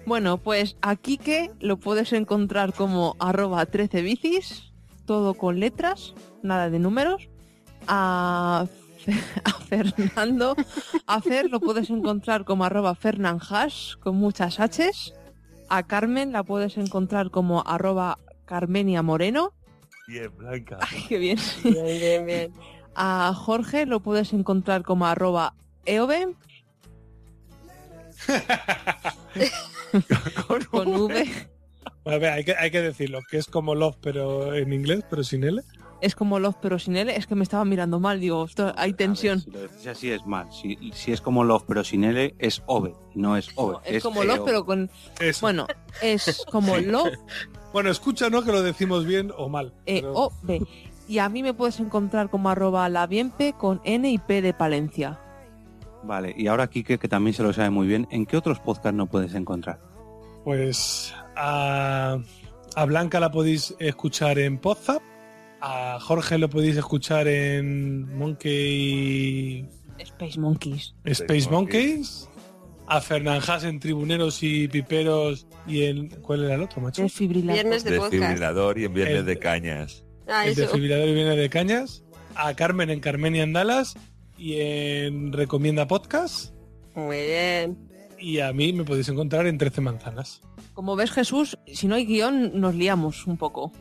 Bueno, pues a Quique lo puedes encontrar como arroba 13 bicis, todo con letras, nada de números. A, *laughs* a Fernando, a Fer lo puedes encontrar como arroba fernanhash con muchas Hs. A Carmen la puedes encontrar como arroba Carmenia Moreno. Bien, Blanca. Ay, qué bien. Bien, bien, bien. A Jorge lo puedes encontrar como arroba eove con V. A ver, hay que, hay que decirlo, que es como Love, pero en inglés, pero sin L. Es como Love pero sin L. Es que me estaba mirando mal. Digo, esto, hay tensión. Ver, si lo decís así es mal. Si, si es como Love pero sin L, es Ove. No es Ove. Es como Love pero con... Eso. Bueno, es como Love *laughs* Bueno, escúchanos que lo decimos bien o mal. E pero- B. Y a mí me puedes encontrar como arroba la bienpe con N y P de Palencia. Vale, y ahora Kike, que también se lo sabe muy bien, ¿en qué otros podcasts no puedes encontrar? Pues a, a Blanca la podéis escuchar en Podzap, a Jorge lo podéis escuchar en Monkey Space Monkeys. Space Monkeys, a Fernanjas en Tribuneros y Piperos y en... ¿Cuál era el otro, macho? Desfibrilador. Viernes de. Desfibrilador y en Viernes El- de Cañas. Ah, el viene de Cañas, a Carmen en Carmenia en Dallas y en Recomienda Podcast Muy bien. y a mí me podéis encontrar en 13 manzanas. Como ves, Jesús, si no hay guion, nos liamos un poco.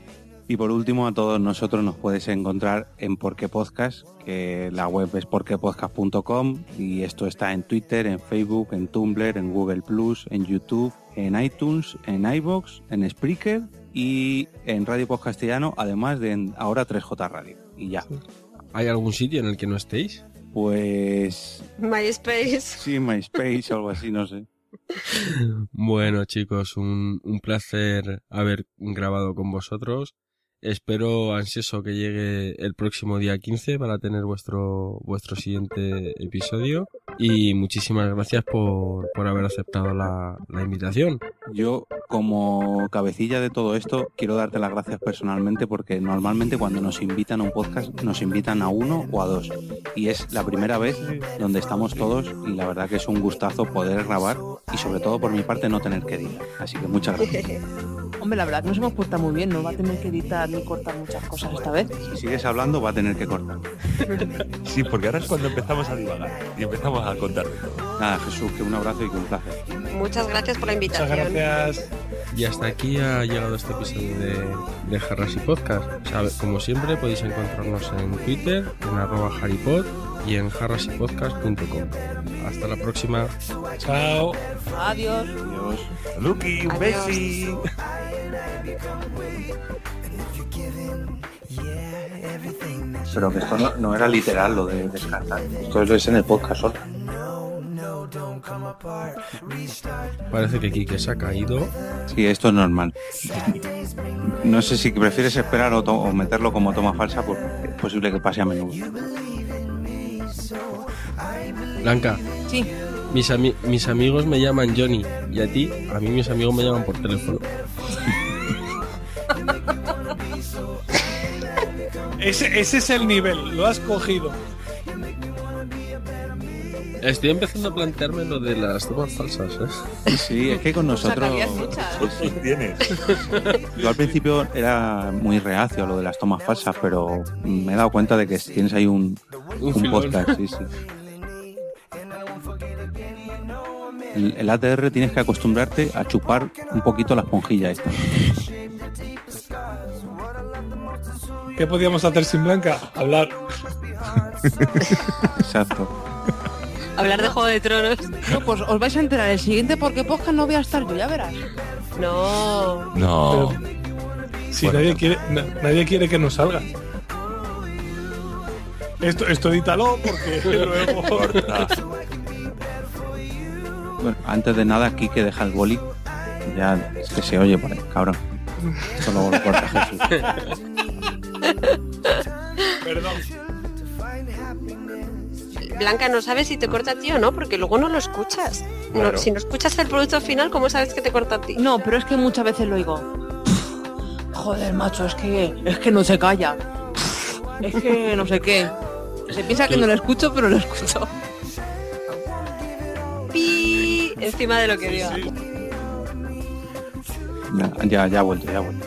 Y por último, a todos nosotros nos puedes encontrar en Porque Podcast, que la web es porquepodcast.com y esto está en Twitter, en Facebook, en Tumblr, en Google Plus, en YouTube, en iTunes, en iBox, en Spreaker y en Radio Post Castellano, además de en ahora 3J Radio. Y ya. ¿Hay algún sitio en el que no estéis? Pues MySpace. sí, MySpace o algo así, no sé. *laughs* Bueno, chicos, un, un placer haber grabado con vosotros. Espero ansioso que llegue el próximo día 15 para tener vuestro, vuestro siguiente episodio. Y muchísimas gracias por, por haber aceptado la, la invitación. Yo, como cabecilla de todo esto, quiero darte las gracias personalmente porque normalmente cuando nos invitan a un podcast nos invitan a uno o a dos. Y es la primera vez donde estamos todos y la verdad que es un gustazo poder grabar y sobre todo por mi parte no tener que editar. Así que muchas gracias. *laughs* Hombre, la verdad que nos hemos portado muy bien. No va a tener que editar ni cortar muchas cosas esta vez. Si sigues hablando va a tener que cortar. Sí, porque ahora es cuando empezamos a divagar y empezamos a contar. Nada, Jesús, que un abrazo y que un placer. Muchas gracias por la Muchas invitación. gracias. Y hasta aquí ha llegado este episodio de, de Harrasy Podcast. Sabe- Como siempre podéis encontrarnos en Twitter, en arroba haripod y en jarrasypodcast.com. Hasta la próxima. Chao. Adiós. Dios. Lucky, un besi. Pero que esto no, no era literal lo de descartar. Esto es en el podcast solo. Parece que Kike se ha caído. Sí, esto es normal. No sé si prefieres esperar o, o meterlo como toma falsa, porque es posible que pase a menudo. Blanca, Sí. mis, ami- mis amigos me llaman Johnny y a ti, a mí mis amigos me llaman por teléfono. *laughs* Ese, ese es el nivel, lo has cogido. Estoy empezando a plantearme lo de las tomas falsas, ¿eh? Sí, es que con *laughs* nosotros... Muchas. ¿Cuántos tienes? *laughs* Yo al principio era muy reacio a lo de las tomas falsas, pero me he dado cuenta de que tienes ahí un, Un podcast. Sí, sí. El, el ATR tienes que acostumbrarte a chupar un poquito la esponjilla esta. ¿Qué podíamos hacer sin Blanca? Hablar. *laughs* Exacto. Hablar de Juego de Tronos. No, pues os vais a enterar el siguiente porque podcast no voy a estar yo, ya verás. No. No. Si Bueno, nadie, no. quiere, na- nadie quiere que nos salga. Esto, esto edítalo porque *laughs* luego. *laughs* Bueno, antes de nada, aquí que deja el boli. Ya es que se oye por ahí, cabrón. Esto luego lo corta Jesús. Perdón. Blanca, no sabes si te corta a ti o no, porque luego no lo escuchas. No, si no escuchas el producto final, ¿cómo sabes que te corta a ti? No, pero es que muchas veces lo digo. Joder, macho, es que es que no se calla. Es que no sé qué. Se piensa que no lo escucho, pero lo escucho. Pi, encima de lo que diga. Ya, ya, ya ha vuelto, ya ha vuelto.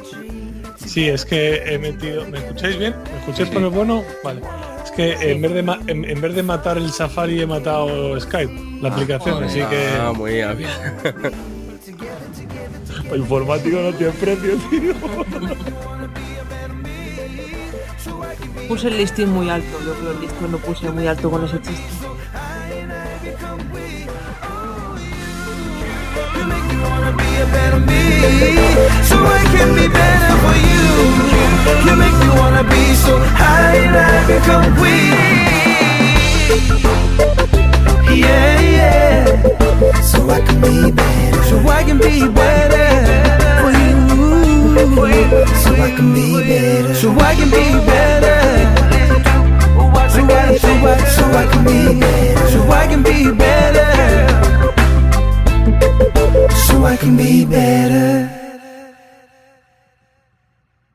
Sí, es que he metido. ¿Me escucháis bien? ¿Me escucháis por el bueno? Vale. Es que en vez, de ma- en, en vez de matar el Safari he matado Skype, la aplicación, joder. así que. Ah, muy bien. *laughs* El informático no tiene precio, tío. Puse el listín muy alto. Yo creo el listón lo puse muy alto con ese chiste. So I can be better so I can be better.